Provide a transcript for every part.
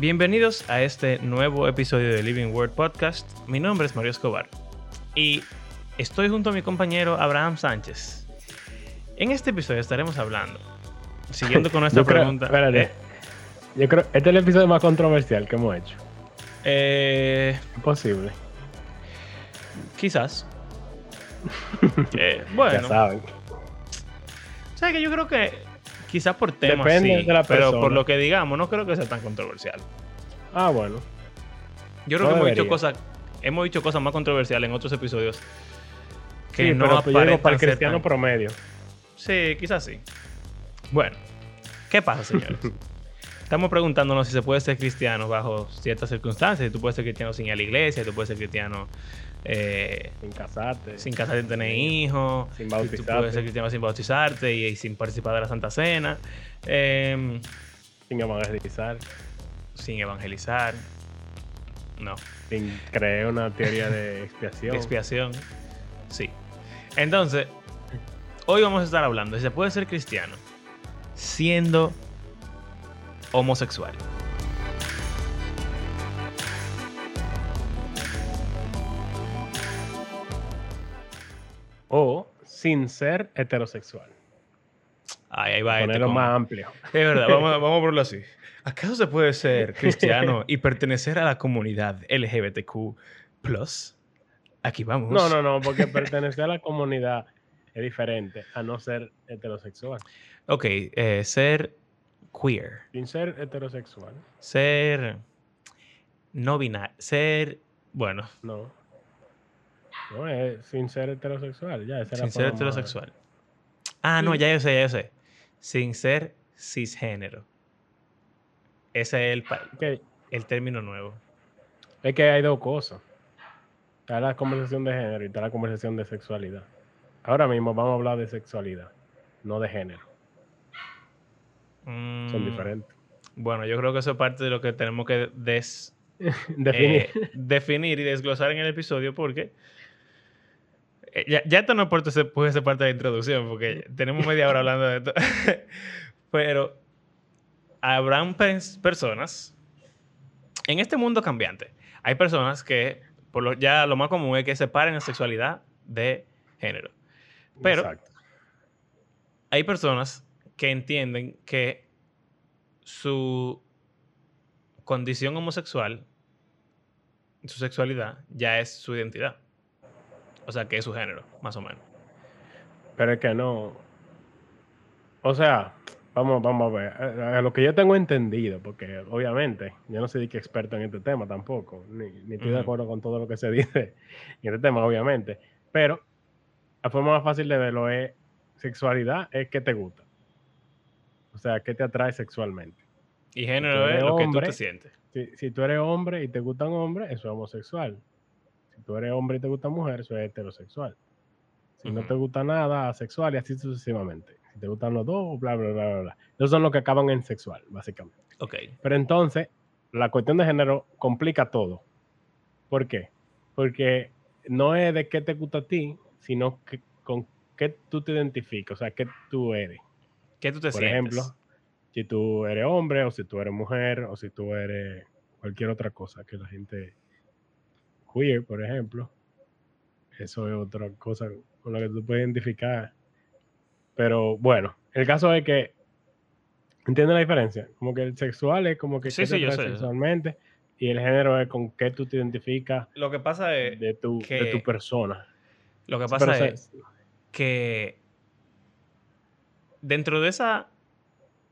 Bienvenidos a este nuevo episodio de Living Word Podcast. Mi nombre es Mario Escobar y estoy junto a mi compañero Abraham Sánchez. En este episodio estaremos hablando, siguiendo con nuestra Yo creo- pregunta. espérate. ¿eh? Yo creo este es el episodio más controversial que hemos hecho. Eh, posible. quizás. Eh, Ya bueno, saben. ¿sabes que Yo creo que quizás por temas Depende sí, de la pero por persona. lo que digamos, no creo que sea tan controversial. Ah, bueno. Yo creo No que hemos dicho cosas, hemos dicho cosas más controversiales en otros episodios que Sí, no pero digo para el cristiano tan- promedio. Sí, quizás sí. Bueno, ¿qué pasa, señores? Estamos preguntándonos si se puede ser cristiano bajo ciertas circunstancias. Si tú puedes ser cristiano sin ir a la iglesia, tú puedes ser cristiano eh, Sin casarte. sin casarte tener hijos, Sin tú bautizarte. puedes ser cristiano sin bautizarte y, y sin participar de la Santa Cena, eh, Sin evangelizar. sin evangelizar, no, Sin creer una teoría de expiación. expiación, sí. Entonces, hoy vamos a estar hablando si se puede ser cristiano siendo homosexual. Sin ser heterosexual. Ahí va este Ponerlo con- más amplio. Es verdad, vamos, vamos a ponerlo así. ¿Acaso se puede ser cristiano y pertenecer a la comunidad LGBTQ+. Aquí vamos. No, no, no, porque pertenecer a la comunidad es diferente a no ser heterosexual. Ok, eh, ser queer, Sin ser heterosexual, ser no binario, ser, bueno, no. No, es sin ser heterosexual, ya. esa sin ser heterosexual. Ah, no, ya yo sé, ya yo sé. Sin ser cisgénero. Ese es el, Que- el término nuevo. Es que hay dos cosas. Está la conversación de género y está la conversación de sexualidad. Ahora mismo vamos a hablar de sexualidad, no de género. Son Mm, diferentes. Bueno, yo creo que eso es parte de lo que tenemos que des, Definir. eh, definir y desglosar en el episodio porque ya, ya esto no puede ser, puede ser parte de la introducción porque tenemos media hora hablando de esto. Pero habrán personas en este mundo cambiante. Hay personas que por lo, ya lo más común es que separen la sexualidad de género. Pero Exacto. hay personas que entienden que su condición homosexual, su sexualidad, ya es su identidad. O sea, que es su género, más o menos. Pero es que no. O sea, vamos, vamos a ver. A, lo que yo tengo entendido, porque obviamente yo no soy que experto en este tema tampoco, ni, ni estoy de acuerdo con todo lo que se dice en este tema, obviamente. Pero la forma más fácil de verlo es sexualidad, es que te gusta. O sea, ¿qué te atrae sexualmente? Y género eres es lo que tú te sientes. Si, si tú eres hombre y te gustan hombres, eso es homosexual. Si tú eres hombre y te gusta mujer, eso es heterosexual. Si no te gusta nada, asexual y así sucesivamente. Si te gustan los dos, bla, bla, bla, bla, bla. Esos son los que acaban en sexual, básicamente. Ok. Pero entonces, la cuestión de género complica todo. ¿Por qué? Porque no es de qué te gusta a ti, sino que, con qué tú te identificas, o sea, qué tú eres. ¿Qué tú te Por sientes? ejemplo, si tú eres hombre o si tú eres mujer o si tú eres cualquier otra cosa que la gente queer, por ejemplo. Eso es otra cosa con la que tú puedes identificar. Pero bueno, el caso es que ¿entiendes la diferencia? Como que el sexual es como que Sí, sí, te yo sé, sexualmente y el género es con qué tú te identificas Lo que pasa es, de tu, de que tu persona. lo que pasa pero, es que dentro de esa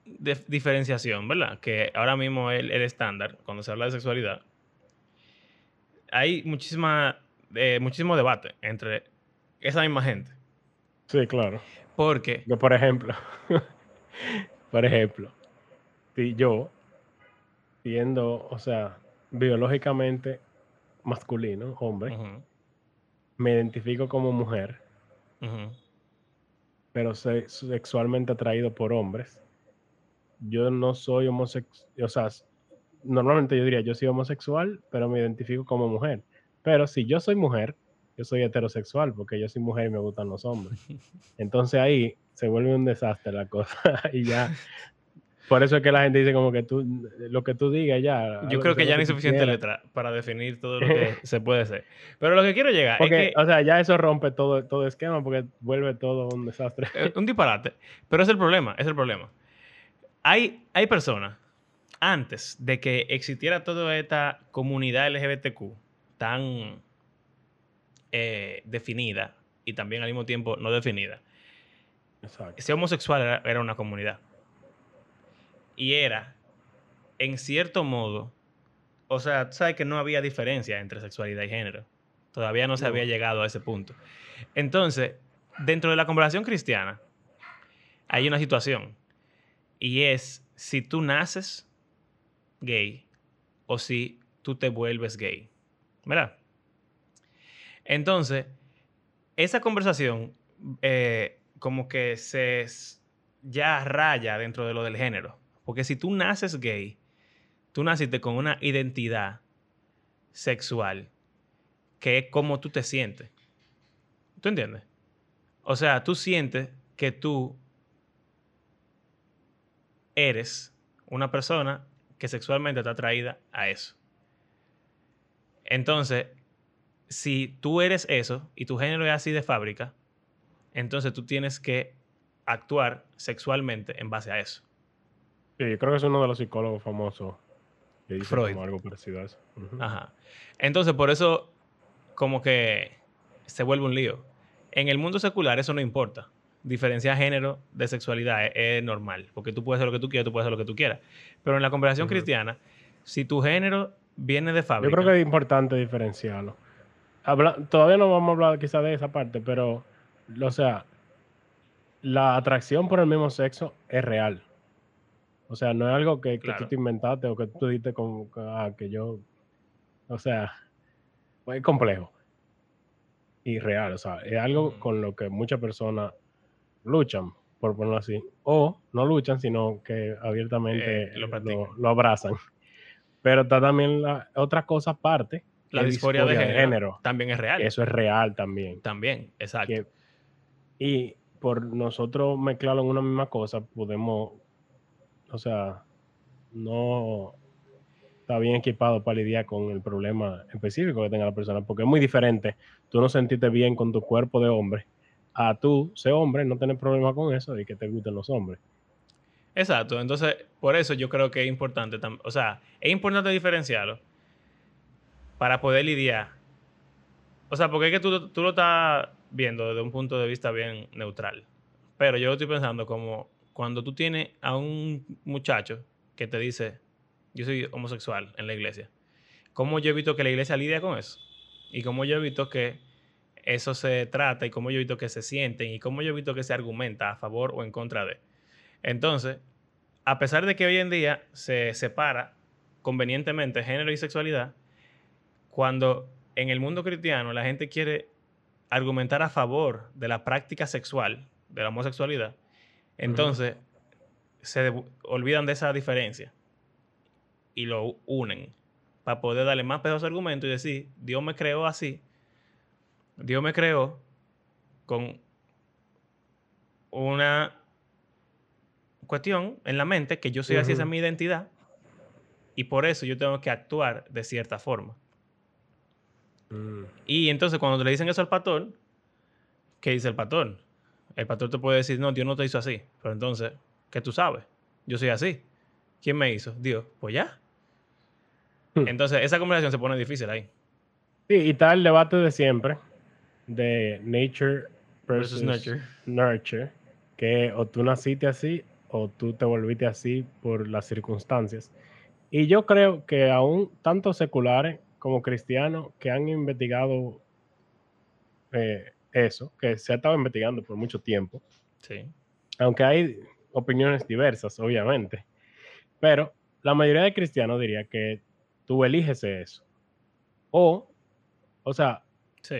de- diferenciación, ¿verdad? Que ahora mismo es el, el estándar cuando se habla de sexualidad, hay muchísima, eh, muchísimo debate entre esa misma gente. sí, claro. Porque, Yo, por ejemplo, por ejemplo, si yo, siendo, o sea, biológicamente masculino, hombre, me identifico como mujer, pero soy sexualmente atraído por hombres, yo no soy homosexual, o sea, normalmente yo diría, yo soy homosexual, pero me identifico como mujer. Pero si yo soy mujer, yo soy heterosexual, porque yo soy mujer y me gustan los hombres. Entonces ahí se vuelve un desastre la cosa y ya Por eso es que la gente dice como que tú, lo que tú digas ya. Yo creo que ya no hay suficiente letra para definir todo lo que se puede hacer. Pero lo que quiero llegar porque, es que... O sea, ya eso rompe todo, todo esquema porque vuelve todo un desastre. un disparate. Pero es el problema, es el problema. Hay, hay personas, antes de que existiera toda esta comunidad LGBTQ tan eh, definida y también al mismo tiempo no definida, Exacto. ser homosexual era, una comunidad. Y era, en cierto modo, o sea, sabes que no había diferencia entre sexualidad y género. Todavía no se había llegado a ese punto. Entonces, dentro de la conversación cristiana, hay una situación. Y es si tú naces gay o si tú te vuelves gay. ¿Verdad? Entonces, esa conversación eh, como que se ya raya dentro de lo del género. Porque si tú naces gay, tú naciste con una identidad sexual que es como tú te sientes. ¿Tú entiendes? O sea, tú sientes que tú eres una persona que sexualmente está atraída a eso. Entonces, si tú eres eso y tu género es así de fábrica, entonces tú tienes que actuar sexualmente en base a eso. Sí, yo creo que es uno de los psicólogos famosos que dice Como algo parecido a eso. Ajá. Entonces, por eso, como que se vuelve un lío. En el mundo secular eso no importa. Diferenciar género de sexualidad es, normal, porque tú puedes hacer lo que tú quieras, tú puedes hacer lo que tú quieras. Pero en la conversación cristiana, si tu género viene de fábrica... Yo creo que es importante diferenciarlo todavía no vamos a hablar quizá de esa parte, pero, o sea, la atracción por el mismo sexo es real. O sea, no es algo que, tú te inventaste o que tú dijiste con, ah, que yo, o sea, es complejo y real. O sea, es algo con lo que muchas personas luchan, por ponerlo así, o no luchan, sino que abiertamente eh, lo, abrazan. Pero está también la otra cosa aparte, la disforia, de, género, también es real. Eso es real también. También, exacto. y por nosotros mezclarlo en una misma cosa, podemos, o sea, no está bien equipado para lidiar con el problema específico que tenga la persona, porque es muy diferente tú no sentirte bien con tu cuerpo de hombre a tú ser hombre, no tener problema con eso y que te gusten los hombres. Exacto, entonces por eso yo creo que es importante, o sea, es importante diferenciarlo para poder lidiar. O sea, porque es que tú, tú lo estás viendo desde un punto de vista bien neutral. Pero yo estoy pensando como cuando tú tienes a un muchacho que te dice, yo soy homosexual en la iglesia, ¿cómo yo he visto que la iglesia lidia con eso? Y cómo yo he visto que eso se trata y cómo yo he visto que se sienten y cómo yo he visto que se argumenta a favor o en contra de. Entonces, a pesar de que hoy en día se separa convenientemente género y sexualidad, cuando en el mundo cristiano la gente quiere argumentar a favor de la práctica sexual, de la homosexualidad, entonces se olvidan de esa diferencia y lo unen para poder darle más peso a su argumento y decir, Dios me creó así, Dios me creó con una cuestión en la mente que yo soy así, esa es mi identidad, y por eso yo tengo que actuar de cierta forma. Mm. Y entonces cuando le dicen eso al pastor, ¿qué dice el pastor? El pastor te puede decir, no, Dios no te hizo así. Pero entonces, ¿qué tú sabes? Yo soy así. ¿Quién me hizo? Dios. Pues ya. Hmm. Entonces, esa conversación se pone difícil ahí. Sí, y está el debate de siempre de nature versus, nurture. nurture. Que o tú naciste así o tú te volviste así por las circunstancias. Y yo creo que aún tanto seculares como cristianos que han investigado eh, eso, que se ha estado investigando por mucho tiempo. Sí. Aunque hay opiniones diversas, obviamente. Pero la mayoría de cristianos diría que tú eliges eso. O, o sea,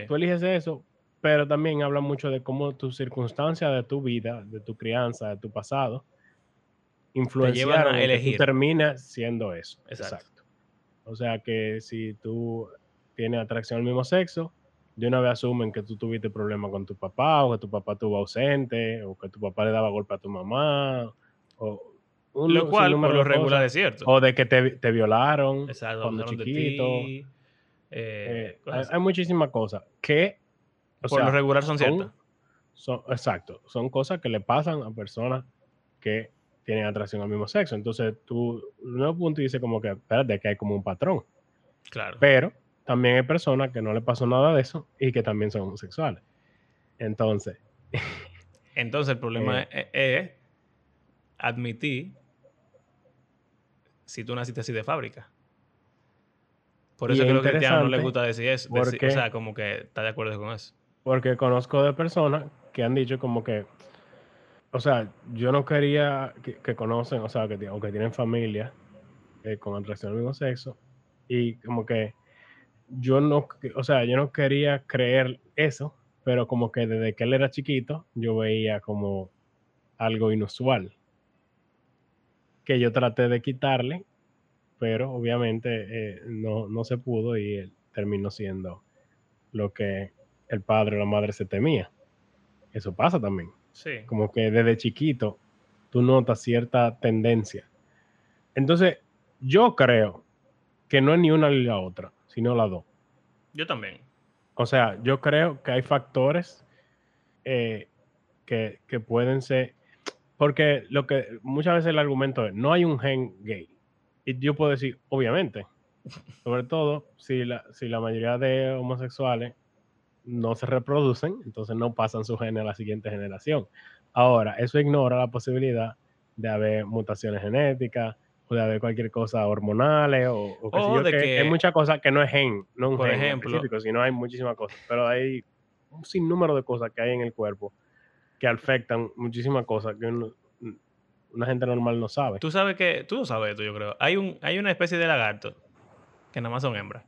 tú eliges eso, pero también habla mucho de cómo tus circunstancias de tu vida, de tu crianza, de tu pasado, influenciaron a elegir. Que tú terminas siendo eso. Exacto. O sea que si tú tienes atracción al mismo sexo, de una vez asumen que tú tuviste problemas con tu papá, o que tu papá estuvo ausente, o que tu papá le daba golpe a tu mamá, o un Lo cual, por lo regular, es cierto. O de que te, te violaron Exacto, cuando de chiquito. ti, eh, Eh, hay, muchísimas cosas que, o por lo regular son son- ciertas. son, exacto, son cosas que le pasan a personas que tienen atracción al mismo sexo. Entonces tú, un punto dices como que, espérate, que hay como un patrón. Claro. Pero también hay personas que no le pasó nada de eso y que también son homosexuales. Entonces, Entonces, el problema Eh. es, es admitir si tú naciste así de fábrica. Por Y eso es que a los cristianos no les interesante gusta decir eso. decir- o sea, como que está de acuerdo con eso. porque conozco de personas que han dicho como que, o sea, yo no quería que, que conocen, o sea, que, o que tienen familia eh, con atracción al mismo sexo y como que yo no, que- o sea, yo no quería creer eso, pero como que desde que él era chiquito yo veía como algo inusual que yo traté de quitarle, pero obviamente eh, no, no se pudo y él terminó siendo lo que el padre o la madre se temía. Eso pasa también. Sí. Como que desde chiquito tú notas cierta tendencia. Entonces, yo creo que no es ni una ni la otra, sino las dos. Yo también. O sea, yo creo que hay factores eh, que, que pueden ser. Porque lo que muchas veces el argumento es: no hay un gen gay. Y yo puedo decir, obviamente. Sobre todo si la, si la mayoría de homosexuales no se reproducen, entonces no pasan su gen a la siguiente generación. Ahora, eso ignora la posibilidad de haber mutaciones genéticas o de haber cualquier cosa hormonales o, o qué sé O yo, de que que- hay muchas cosas que no es gen, no un Por gen ejemplo- específico, sino hay muchísimas cosas, pero hay un sinnúmero de cosas que hay en el cuerpo que afectan muchísimas cosas que uno- una gente normal no sabe. Tú sabes que, tú lo sabes esto, yo creo. Hay, un, hay una especie de lagarto que nada más son hembras.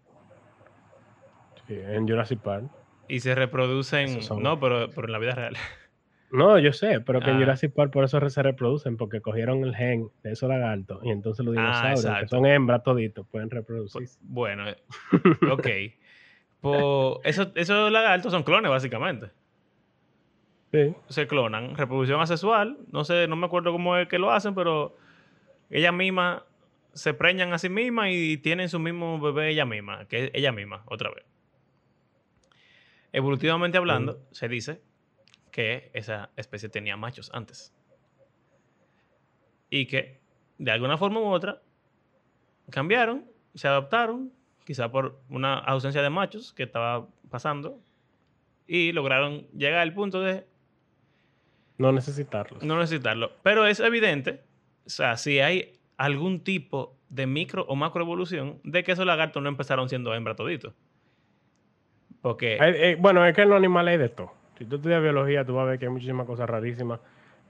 Sí, en Jurassic Park. Y se reproducen. Son- No, pero, pero en la vida real. No, yo sé, pero que en Ah. Jurassic Park por eso se reproducen, porque cogieron el gen de esos lagartos y entonces los Ah, dinosaurios, que son hembras toditos, pueden Pues, reproducirse. bueno, eh, ok. Pues esos, esos lagartos son clones, básicamente. Sí. se clonan, reproducción asexual, no sé, no me acuerdo cómo es que lo hacen, pero ellas mismas se preñan a sí mismas y tienen su mismo bebé ella misma, que es ella misma, otra vez. Evolutivamente hablando, se dice que esa especie tenía machos antes. Y que, de alguna forma u otra, cambiaron, se adaptaron, quizá por una ausencia de machos que estaba pasando, y lograron llegar al punto de No necesitarlos. no necesitarlo. Pero es evidente, o sea, si hay algún tipo de micro o macro evolución de que esos lagartos no empezaron siendo hembra toditos. Porque, eh, bueno, es que en los animales hay de todo. Si tú estudias biología, tú vas a ver que hay muchísimas cosas rarísimas.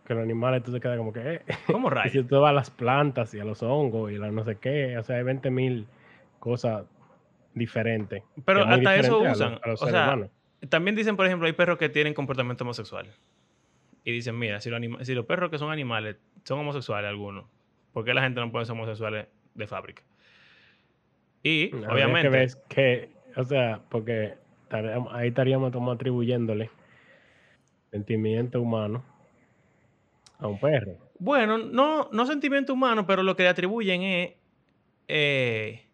Que los animales tú te quedas como que. eh. ¿cómo Y si rayos? tú vas a las plantas y a los hongos y a la no sé qué, o sea, hay 20.000 cosas diferentes. Pero hasta eso diferente a los- usan. a los o seres sea, humanos. también dicen, por ejemplo, hay perros que tienen comportamiento homosexual. Y dicen, mira, si los, anima- si los perros que son animales son homosexuales algunos, ¿por qué la gente no puede ser homosexuales de fábrica? Y, Habría que obviamente, ver que, o sea, porque ahí estaríamos como atribuyéndole sentimiento humano a un perro. Bueno, no, no sentimiento humano, pero lo que le atribuyen es. eh,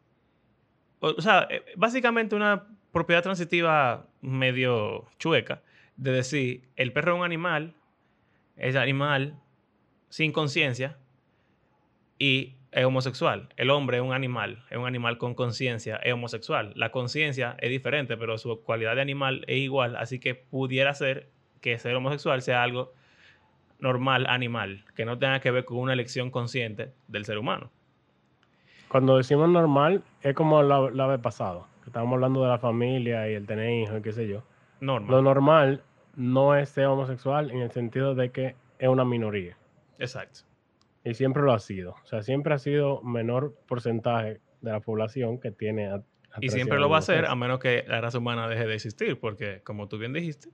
o, o sea, eh, básicamente una propiedad transitiva medio chueca de decir: el perro es un animal, es animal sin conciencia y es homosexual. El hombre es un animal, es un animal con conciencia, es homosexual. La conciencia es diferente, pero su cualidad de animal es igual, así que pudiera ser que ser homosexual sea algo normal animal, que no tenga que ver con una elección consciente del ser humano. Cuando decimos normal, es como la, la vez pasado, que estábamos hablando de la familia y el tener hijos y qué sé yo. Normal. Lo normal no es ser homosexual en el sentido de que es una minoría. Exacto. Y siempre lo ha sido. O sea, siempre ha sido menor porcentaje de la población que tiene. Y siempre lo va a sexo. a menos que la raza humana deje de existir, porque como tú bien dijiste,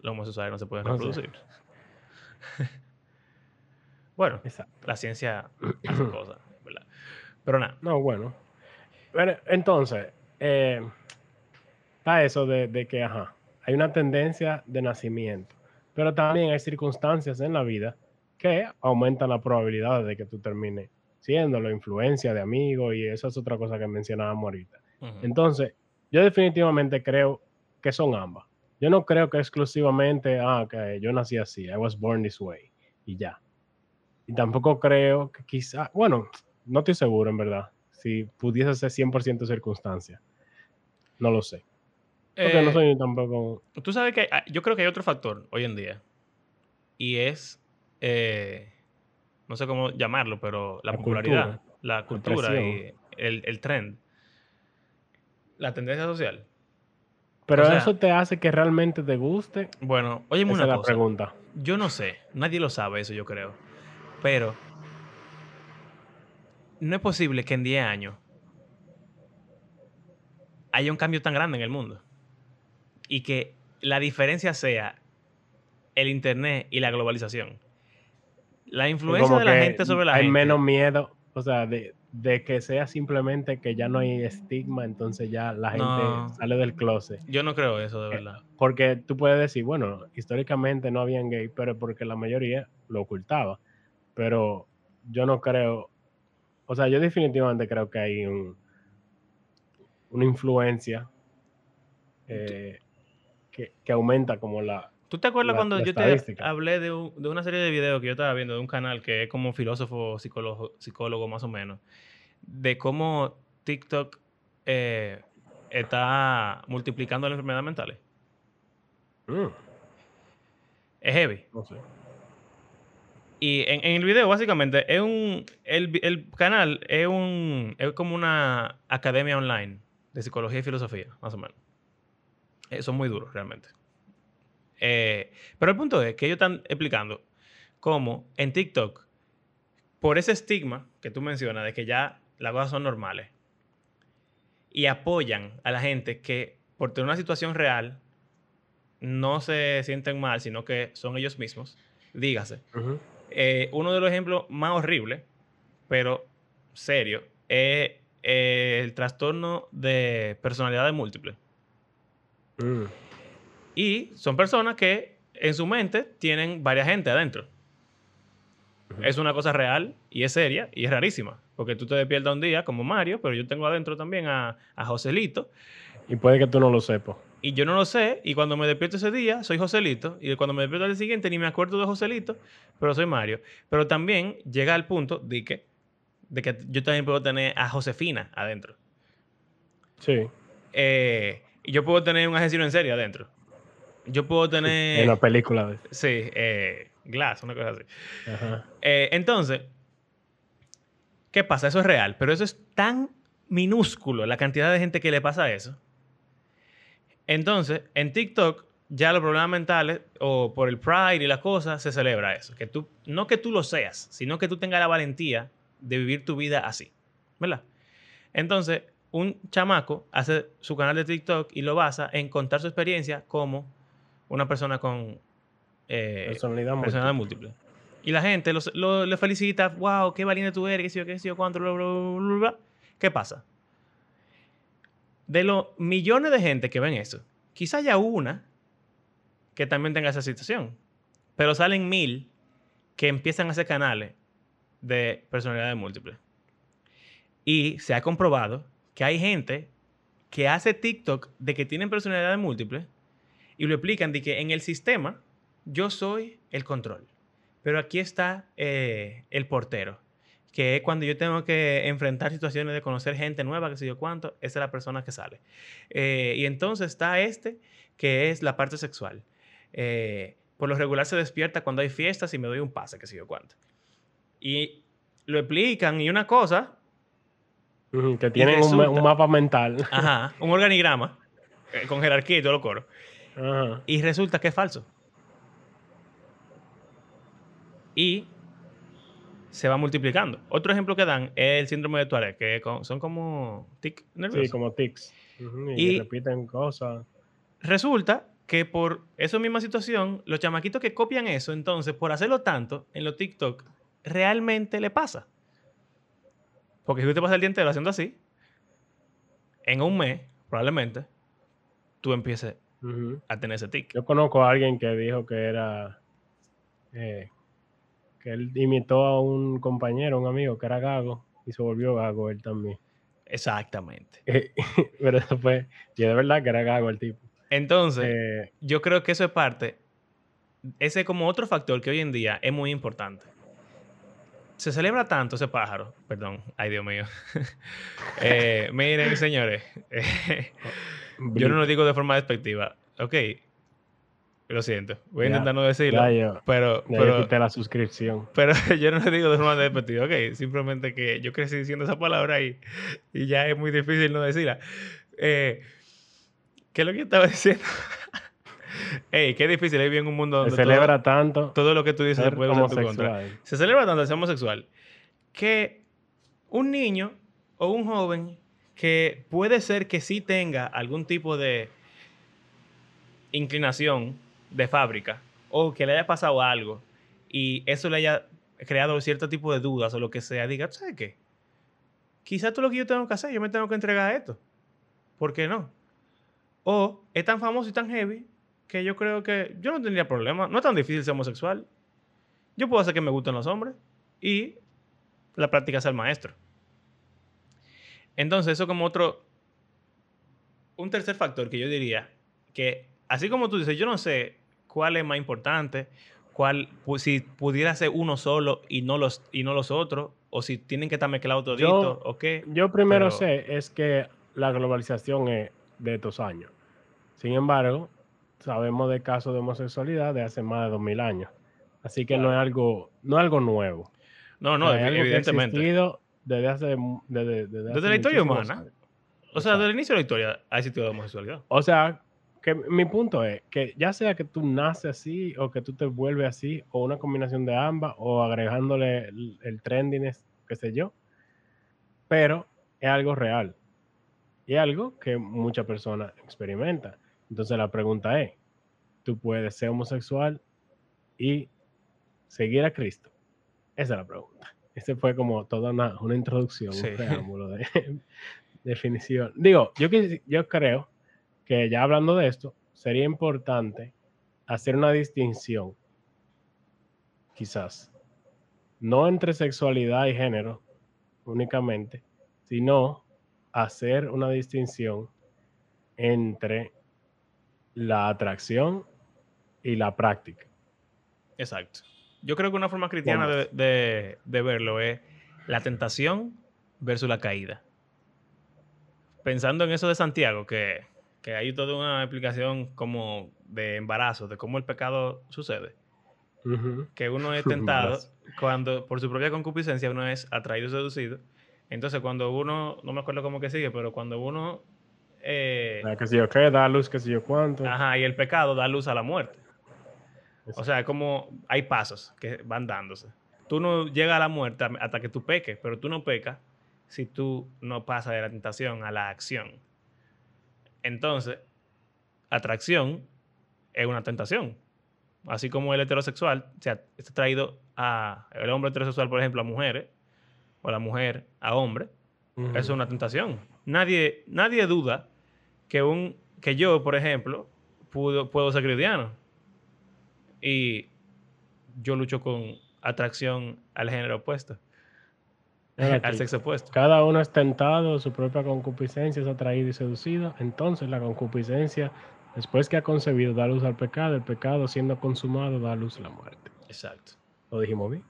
los homosexuales no se pueden No sé. reproducir. bueno, Exacto. la ciencia hace cosas, ¿verdad? Pero nada, No, bueno. Bueno, entonces, eh, está eso de, de que, ajá, hay una tendencia de nacimiento, pero también hay circunstancias en la vida que aumentan la probabilidad de que tú termines siendo la influencia de amigos y esa es otra cosa que mencionábamos ahorita. Entonces, yo definitivamente creo que son ambas. Yo no creo que exclusivamente, ah, que yo nací así, I was born this way, y ya. Y tampoco creo que quizá, bueno, no estoy seguro en verdad, si pudiese ser 100% circunstancia. No lo sé. Porque no Eh, soy tampoco... Tú sabes que hay- yo creo que hay otro factor hoy en día. Y es, eh, no sé cómo llamarlo, pero la, La popularidad, cultura, la cultura y el, el trend. La tendencia social. Pero sea- eso te hace que realmente te guste. Bueno, Esa una es la cosa. pregunta. Yo no sé, nadie lo sabe eso, yo creo. Pero no es posible que en 10 años haya un cambio tan grande en el mundo. Y que la diferencia sea el Internet y la globalización. La influencia Como de la gente sobre la hay gente. menos miedo, o sea, de, de que sea simplemente que ya no hay estigma, entonces ya la gente No. sale del closet. Yo no creo eso, de verdad. Porque tú puedes decir, bueno, históricamente no habían gay, pero porque la mayoría lo ocultaba. Pero yo no creo, o sea, yo definitivamente creo que hay un, una influencia eh, que, que aumenta como la... ¿Tú te acuerdas la- cuando la yo te hablé de, un- de una serie de videos que yo estaba viendo de un canal que es como filósofo, psicólogo, psicólogo más o menos, de cómo TikTok eh, está multiplicando las enfermedades mentales? Mm, Es heavy. no sé. Y en, en el video, básicamente, es un. El, el canal es un. Es como una academia online de psicología y filosofía, más o menos. Eh, son muy duros, realmente. Eh, pero el punto es que ellos están explicando cómo en TikTok, por ese estigma que tú mencionas de que ya las cosas son normales, y apoyan a la gente que por tener una situación real no se sienten mal, sino que son ellos mismos, dígase. Eh, uno de los ejemplos más horribles, pero serio, es eh, el trastorno de personalidad múltiple. Mm, Y son personas que en su mente tienen varias gente adentro. Es una cosa real y es seria y es rarísima. Porque tú te despiertas un día como Mario, pero yo tengo adentro también a, a Joselito. Y puede que tú no lo sepas. Y yo no lo sé, y cuando me despierto ese día, soy Joselito, y cuando me despierto al día siguiente, ni me acuerdo de Joselito, pero soy Mario. Pero también llega al punto de que, de que yo también puedo tener a Josefina adentro. Sí. Eh, yo puedo tener un asesino en serie adentro. Yo puedo tener... En la película. Sí, eh, Glass, una cosa así. Ajá. Eh, entonces, ¿qué pasa? Eso es real, pero eso es tan minúsculo la cantidad de gente que le pasa eso. Entonces, en TikTok, ya los problemas mentales o por el Pride y la cosa, se celebra eso. Que tú, no que tú lo seas, sino que tú tengas la valentía de vivir tu vida así. ¿Verdad? Entonces, un chamaco hace su canal de TikTok y lo basa en contar su experiencia como una persona con eh, Personalidad múltiple. personalidad múltiple. Y la gente lo, le felicita, wow, qué valiente tú eres, qué sé yo, qué sé yo, cuánto, bla, bla, bla, bla, bla". ¿Qué pasa? De los millones de gente que ven eso, quizá haya una que también tenga esa situación. Pero salen mil que empiezan a hacer canales de personalidades múltiples. Y se ha comprobado que hay gente que hace TikTok de que tienen personalidades múltiples y lo explican de que en el sistema yo soy el control, pero aquí está eh, el portero, que es cuando yo tengo que enfrentar situaciones de conocer gente nueva, que sé yo cuánto, esa es la persona que sale. Eh, y entonces está este, que es la parte sexual. Eh, por lo regular se despierta cuando hay fiestas y me doy un pase, que sé yo cuánto. Y lo explican y una cosa, Que tienen un, mapa mental. ajá, un organigrama eh, con jerarquía y todo lo coro. Ajá. Y resulta que es falso. Y se va multiplicando. Otro ejemplo que dan es el síndrome de Tourette, que son como tic nerviosos. Sí, como tics. Y, Y- repiten cosas. Resulta que por esa misma situación, los chamaquitos que copian eso, entonces, por hacerlo tanto en los TikTok, realmente le pasa. Porque si tú te pasas el día entero haciendo así, en un mes, probablemente, tú empieces a tener ese tic. Yo conozco a alguien que dijo que era. eh, que él imitó a un compañero, un amigo que era gago, y se volvió gago él también. Exactamente. Pero eso fue, y de verdad que era gago el tipo. Entonces, Eh, yo creo que eso es parte, ese es como otro factor que hoy en día es muy importante. Se celebra tanto ese pájaro, perdón, ay Dios mío. Eh, miren, señores, eh, yo no lo digo de forma despectiva, ok, lo siento, voy a intentar no decirlo, ya yo, pero, ya yo pero, quité la suscripción. pero yo no lo digo de forma despectiva, ok, simplemente que yo crecí diciendo esa palabra y, y ya es muy difícil no decirla. Eh, ¿Qué es lo que yo estaba diciendo? Ey, qué difícil vivir en un mundo Se donde celebra tanto todo, todo lo que tú dices se puede usar tu contra. Se celebra tanto ser homosexual que un niño o un joven que puede ser que sí tenga algún tipo de inclinación de fábrica o que le haya pasado algo y eso le haya creado cierto tipo de dudas o lo que sea, diga, ¿sabes qué? Quizás todo lo que yo tengo que hacer, yo me tengo que entregar a esto. ¿Por qué no? O es tan famoso y tan heavy que yo creo que yo no tendría problema. No es tan difícil ser homosexual. Yo puedo hacer que me gusten los hombres y la práctica sea el maestro. Entonces, eso como otro, un tercer factor que yo diría que, así como tú dices, yo no sé cuál es más importante, cuál, si pudiera ser uno solo y no los, y no los otros, o si tienen que estar mezclados toditos, o qué. Yo primero Pero- sé es que la globalización es de estos años. Sin embargo, sabemos de casos de homosexualidad de hace más de 2000 años. Así que no es algo, no es algo nuevo. No, no, es algo que ha evidentemente. desde hace, mu- desde, desde Desde hace la historia humana. años. O sea, desde el inicio de la historia ha existido la homosexualidad. O sea, que mi punto es que ya sea que tú naces así o que tú te vuelves así o una combinación de ambas o agregándole el, el trendiness, qué sé yo, pero es algo real y algo que muchas personas experimentan. Entonces la pregunta es, ¿tú puedes ser homosexual y seguir a Cristo? Esa es la pregunta. Ese fue como toda una, una introducción, Sí. un preámbulo de definición. Digo, yo, yo creo que ya hablando de esto, sería importante hacer una distinción, quizás, no entre sexualidad y género únicamente, sino hacer una distinción entre la atracción y la práctica. Exacto. Yo creo que una forma cristiana ¿Cómo de, de- de verlo es la tentación versus la caída. Pensando en eso de Santiago, que, que hay toda una explicación como de embarazo, de cómo el pecado sucede. Que uno es tentado cuando, por su propia concupiscencia, uno es atraído y seducido. Entonces, cuando uno, no me acuerdo cómo que sigue, pero cuando uno... eh, Que si yo qué, da luz, que si yo cuánto. Ajá, y el pecado da luz a la muerte. O sea, como hay pasos que van dándose. Tú no llegas a la muerte hasta que tú peques, pero tú no pecas si tú no pasas de la tentación a la acción. Entonces, atracción es una tentación. Así como el heterosexual se ha está traído a el hombre heterosexual, por ejemplo, a mujeres, o la mujer a hombres, Ujú. eso es una tentación. Nadie, nadie duda que, un, que yo, por ejemplo, puedo, puedo ser cristiano. Y yo lucho con atracción al género opuesto, al sexo opuesto. Cada uno es tentado, su propia concupiscencia es atraído y seducido. Entonces la concupiscencia, después que ha concebido, da luz al pecado. El pecado, siendo consumado, da luz a la muerte. Exacto. Lo dijimos bien.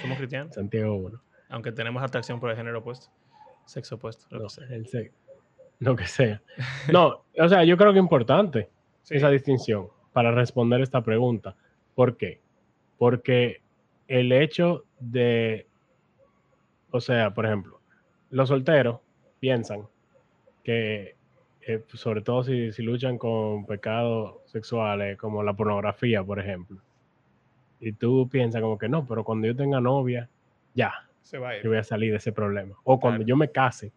Somos cristianos, Santiago 1. aunque tenemos atracción por el género opuesto, sexo opuesto, lo No, que sea. el lo que sea. No, o sea, yo creo que es importante Sí. esa distinción para responder esta pregunta. ¿Por qué? Porque el hecho de, o sea, por ejemplo, los solteros piensan que, eh, sobre todo si, si luchan con pecados sexuales como la pornografía, por ejemplo, y tú piensas como que no, pero cuando yo tenga novia, ya, Se va a ir. yo voy a salir de ese problema. O cuando Claro. yo me case,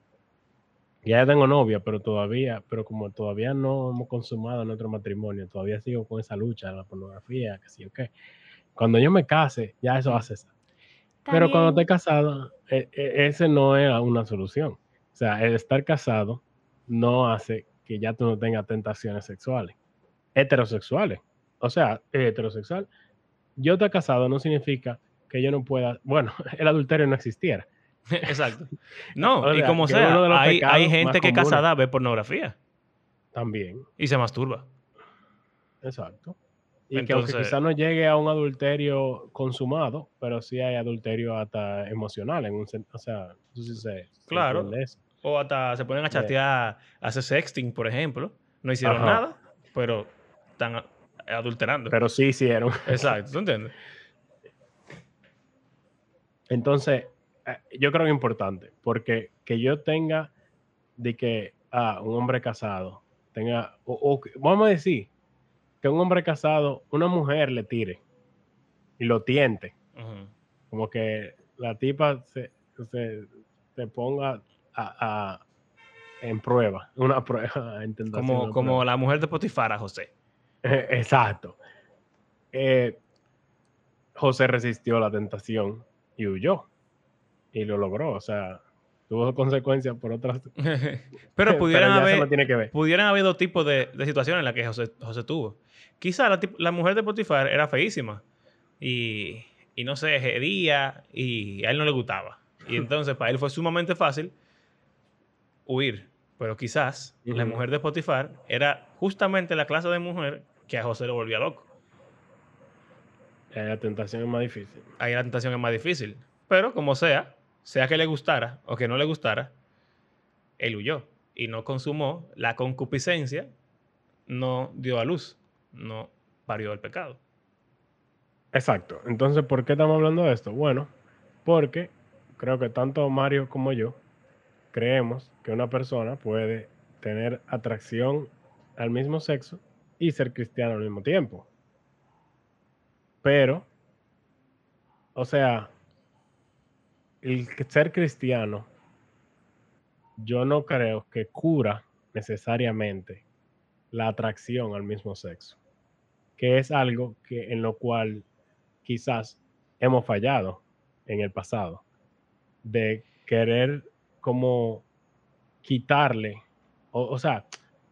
ya tengo novia, pero todavía, pero como todavía no hemos consumado nuestro matrimonio, todavía sigo con esa lucha de la pornografía, que sí o qué. Cuando yo me case, ya eso va a cesar. Pero cuando esté casado, e- e- ese no es una solución. O sea, el estar casado no hace que ya tú no tengas tentaciones sexuales. Heterosexuales. O sea, heterosexual yo estar casado no significa que yo no pueda, bueno, el adulterio no existiera. Exacto. No, O y como que sea, hay, hay gente que comunes. casada ve pornografía También, y se masturba. exacto. Y que Entonces- aunque quizás no llegue a un adulterio consumado, pero sí hay adulterio hasta emocional, en un o sea, si se, se Claro. eso. O hasta se ponen a De- chatear, a hacer sexting, por ejemplo. No hicieron Ajá. nada, pero están adulterando. Pero sí hicieron. Exacto, ¿tú entiendes? Entonces, eh, yo creo que es importante, porque que yo tenga de que, ah, un hombre casado, tenga, o, vamos a decir, que un hombre casado, una mujer le tire y lo tiente, como que la tipa se, se, se ponga a, a- en prueba, una prueba, Como, como prueba. la mujer de Potifara, José. Exacto. Eh, José resistió la tentación y huyó. Y lo logró. O sea, tuvo consecuencias por otras. Pero pudieran eso haber, no tiene que ver. pudieran haber dos tipos de, de situaciones en las que José, José tuvo. Quizá la, mujer de Potifar era feísima y, y no sé, hería y a él no le gustaba. Y entonces para él fue sumamente fácil huir. Pero quizás la mujer de Potifar era justamente la clase de mujer que a José lo volvía loco. La tentación es más difícil. Ahí la tentación es más difícil. Pero como sea, sea que le gustara o que no le gustara, él huyó y no consumó la concupiscencia, no dio a luz, no parió el pecado. Exacto. Entonces, ¿por qué estamos hablando de esto? Bueno, porque creo que tanto Mario como yo creemos que una persona puede tener atracción al mismo sexo y ser cristiano al mismo tiempo. Pero, o sea, el ser cristiano, yo no creo que cura necesariamente la atracción al mismo sexo, que es algo que en lo cual quizás hemos fallado en el pasado, de querer como quitarle, o, o sea,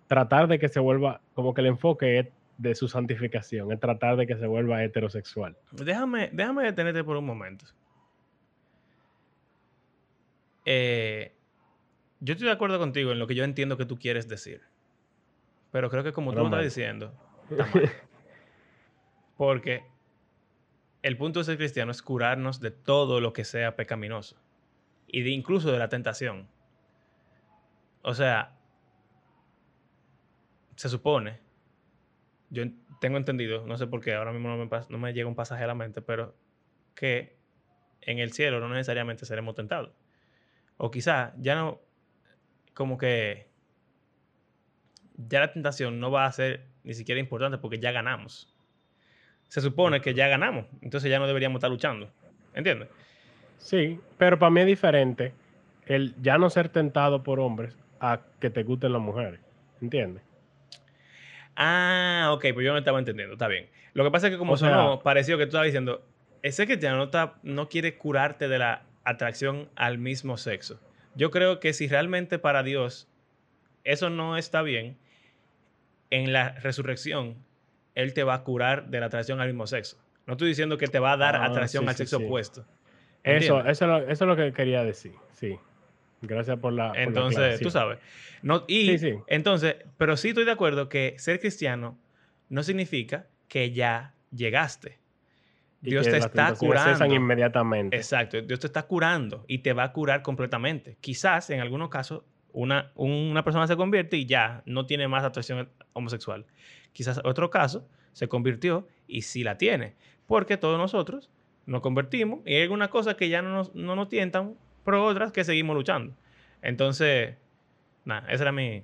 tratar de que se vuelva, como que el enfoque es de su santificación, es tratar de que se vuelva heterosexual. Déjame, déjame detenerte por un momento. Eh, yo estoy de acuerdo contigo en lo que yo entiendo que tú quieres decir. Pero creo que como tú lo estás diciendo, está mal. Porque el punto de ser cristiano es curarnos de todo lo que sea pecaminoso. Y de incluso de la tentación. O sea, se supone, yo en- tengo entendido, no sé por qué, ahora mismo no me, no me llega un pasaje a la mente, pero que en el cielo no necesariamente seremos tentados. O quizá ya no, como que ya la tentación no va a ser ni siquiera importante porque ya ganamos. Se supone que ya ganamos, entonces ya no deberíamos estar luchando. ¿Entiendes? Sí, pero para mí es diferente el ya no ser tentado por hombres a que te gusten las mujeres. ¿Entiendes? Ah, ok, pues yo no estaba entendiendo, está bien. Lo que pasa es que como O sea- sonó, pareció que tú estabas diciendo, ese cristiano no, está, no quiere curarte de la atracción al mismo sexo. Yo creo que si realmente para Dios eso no está bien, en la resurrección Él te va a curar de la atracción al mismo sexo. No estoy diciendo que te va a dar Ah, atracción sí, al sí, sexo sí. opuesto. Eso, eso, es lo- eso es lo que quería decir, sí. Gracias por la. por la Entonces, tú sabes. No, y Sí, sí. entonces, pero sí estoy de acuerdo que ser cristiano no significa que ya llegaste. Dios te está tentaciones cesan curando. inmediatamente. Exacto, Dios te está curando y te va a curar completamente. Quizás en algunos casos una, una persona se convierte y ya no tiene más atracción homosexual. Quizás otro caso se convirtió y sí la tiene, porque todos nosotros nos convertimos y hay algunas cosas que ya no nos, no nos tientan, pero otras que seguimos luchando. Entonces, nada, esa era mi...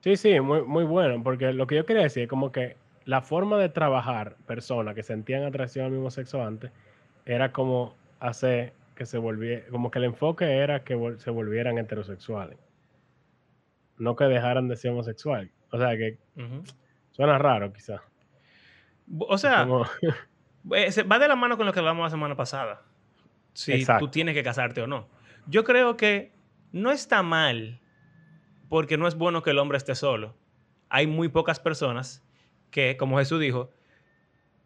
Sí, sí, muy, muy bueno, porque lo que yo quería decir es como que la forma de trabajar personas que sentían atracción al mismo sexo antes era como hacer que se volviera, como que el enfoque era que vol- se volvieran heterosexuales, no que dejaran de ser homosexuales. O sea, que suena raro quizás. O sea, Como- Eh, va de la mano con lo que hablamos la semana pasada. Si Exacto. tú tienes que casarte o no. Yo creo que no está mal porque no es bueno que el hombre esté solo. Hay muy pocas personas que, como Jesús dijo,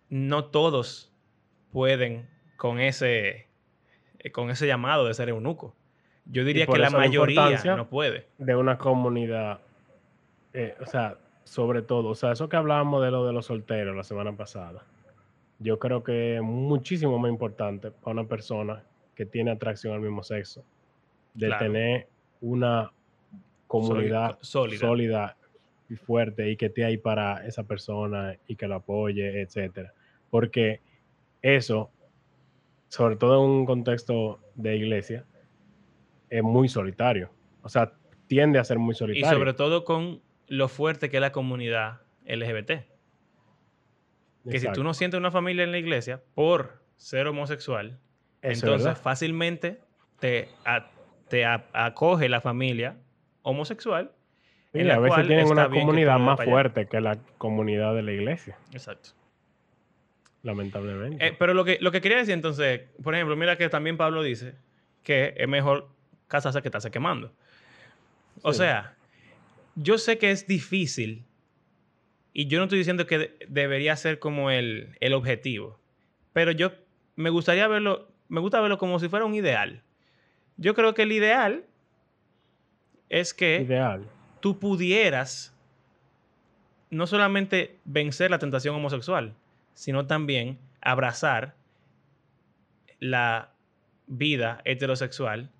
no todos pueden con ese, eh, con ese llamado de ser eunuco. Yo diría que la mayoría no puede. de una comunidad, eh, o sea, sobre todo, o sea, eso que hablábamos de lo de los solteros la semana pasada, yo creo que es muchísimo más importante para una persona que tiene atracción al mismo sexo, de Claro. tener una comunidad sólida. sólida. y fuerte y que esté ahí para esa persona y que lo apoye, etcétera. Porque eso, sobre todo en un contexto de iglesia, es muy solitario. O sea, tiende a ser muy Y solitario. sobre todo con lo fuerte que es la comunidad LGBT. Que si tú no sientes una familia en la iglesia por ser homosexual, Eso entonces verdad. fácilmente te, a- te a- acoge la familia homosexual. Sí, la a veces tienen una comunidad más fuerte que la comunidad de la iglesia, Exacto. lamentablemente. Eh, pero lo que, lo que quería decir entonces, por ejemplo, mira que también Pablo dice que es mejor casarse que estarse quemando. O Sí. sea, yo sé que es difícil y yo no estoy diciendo que de- debería ser como el, el objetivo, pero yo me gustaría verlo, me gusta verlo como si fuera un ideal. Yo creo que el ideal es que Ideal. tú pudieras no solamente vencer la tentación homosexual, sino también abrazar la vida heterosexual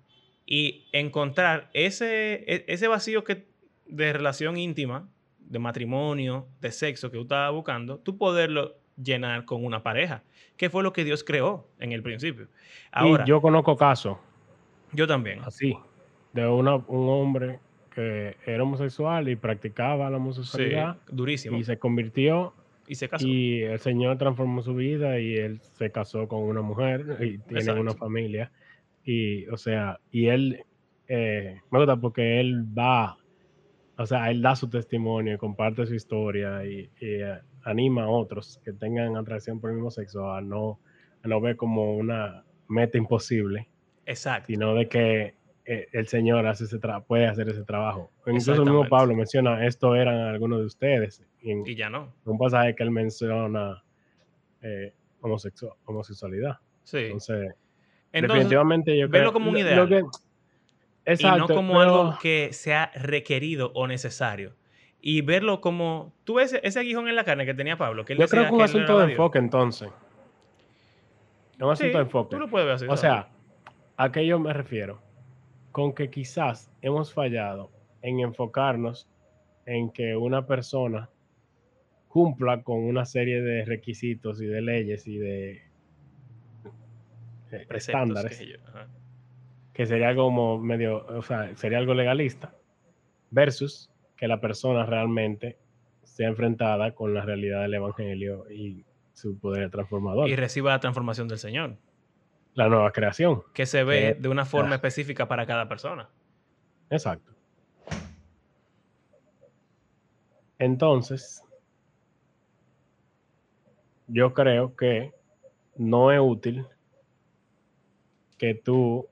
y encontrar ese, e- ese vacío que, de relación íntima, de matrimonio, de sexo que tú estabas buscando, tú poderlo llenar con una pareja, que fue lo que Dios creó en el principio. Ahora, y yo conozco casos yo también. así, de una, un hombre que era homosexual y practicaba la Sí, homosexualidad durísimo. y se convirtió Y se casó. y el Señor transformó su vida y él se casó con una mujer y tiene Exacto. una familia y o sea y él eh, me gusta porque él va o sea él da su testimonio y comparte su historia y, y, eh, anima a otros que tengan atracción por el mismo sexo a no a no ver como una meta imposible Exacto. sino de que eh, el Señor hace ese tra- puede hacer ese trabajo. Incluso el mismo. Pablo menciona, esto eran algunos de ustedes, y en Y ya no. un pasaje que él menciona eh, homosexual, homosexualidad. Sí. Entonces, Entonces, definitivamente yo creo... como un lo- ideal. lo que- y no como pero- algo que sea requerido o necesario. Y verlo como... Tú ves ese, ese aguijón en la carne que tenía Pablo. Que él Yo creo que un él no asunto de enfoque entonces. Un Sí, asunto de enfoque. Tú lo puedes ver así. O sea, ¿a qué yo me refiero? Con que quizás hemos fallado en enfocarnos en que una persona cumpla con una serie de requisitos y de leyes y de eh, estándares, yo, ajá. Que sería algo como medio, o sea, sería algo legalista, versus que la persona realmente sea enfrentada con la realidad del evangelio y su poder transformador, Y reciba la transformación del Señor. la nueva creación. Que se ve de una forma ah. específica para cada persona. Exacto. Entonces, yo creo que no es útil que tú,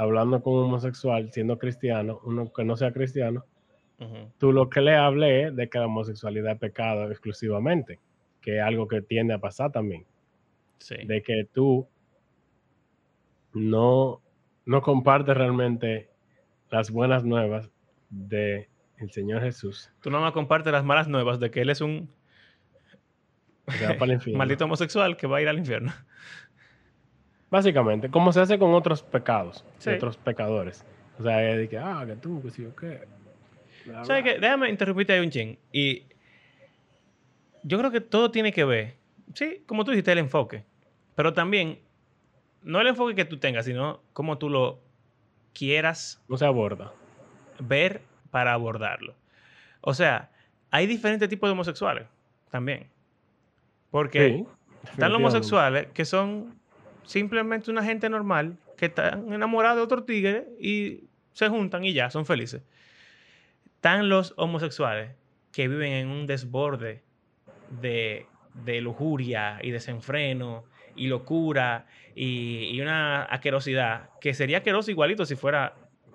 hablando con un homosexual, siendo cristiano, uno que no sea cristiano, Ujú. tú lo que le hables es de que la homosexualidad es pecado exclusivamente, que es algo que tiende a pasar también Sí. de que tú no, no compartes realmente las buenas nuevas de el Señor Jesús. Tú no me compartes las malas nuevas de que él es un maldito homosexual que va a ir al infierno. Básicamente, como se hace con otros pecados, otros pecadores. O sea, es de que, ah, que tú, que sí o qué. ¿Sabes qué? Déjame interrumpirte ahí un ching. Y yo creo que todo tiene que ver, sí, como tú dijiste, el enfoque. Pero también, no el enfoque que tú tengas, sino cómo tú lo quieras No se aborda. ver para abordarlo. O sea, hay diferentes tipos de homosexuales también. Porque Sí, están los homosexuales que son simplemente una gente normal que están enamorados de otro tigre y se juntan y ya, son felices. Están los homosexuales que viven en un desborde de, de lujuria y desenfreno y locura y, y una asquerosidad que sería asqueroso igualito si fuera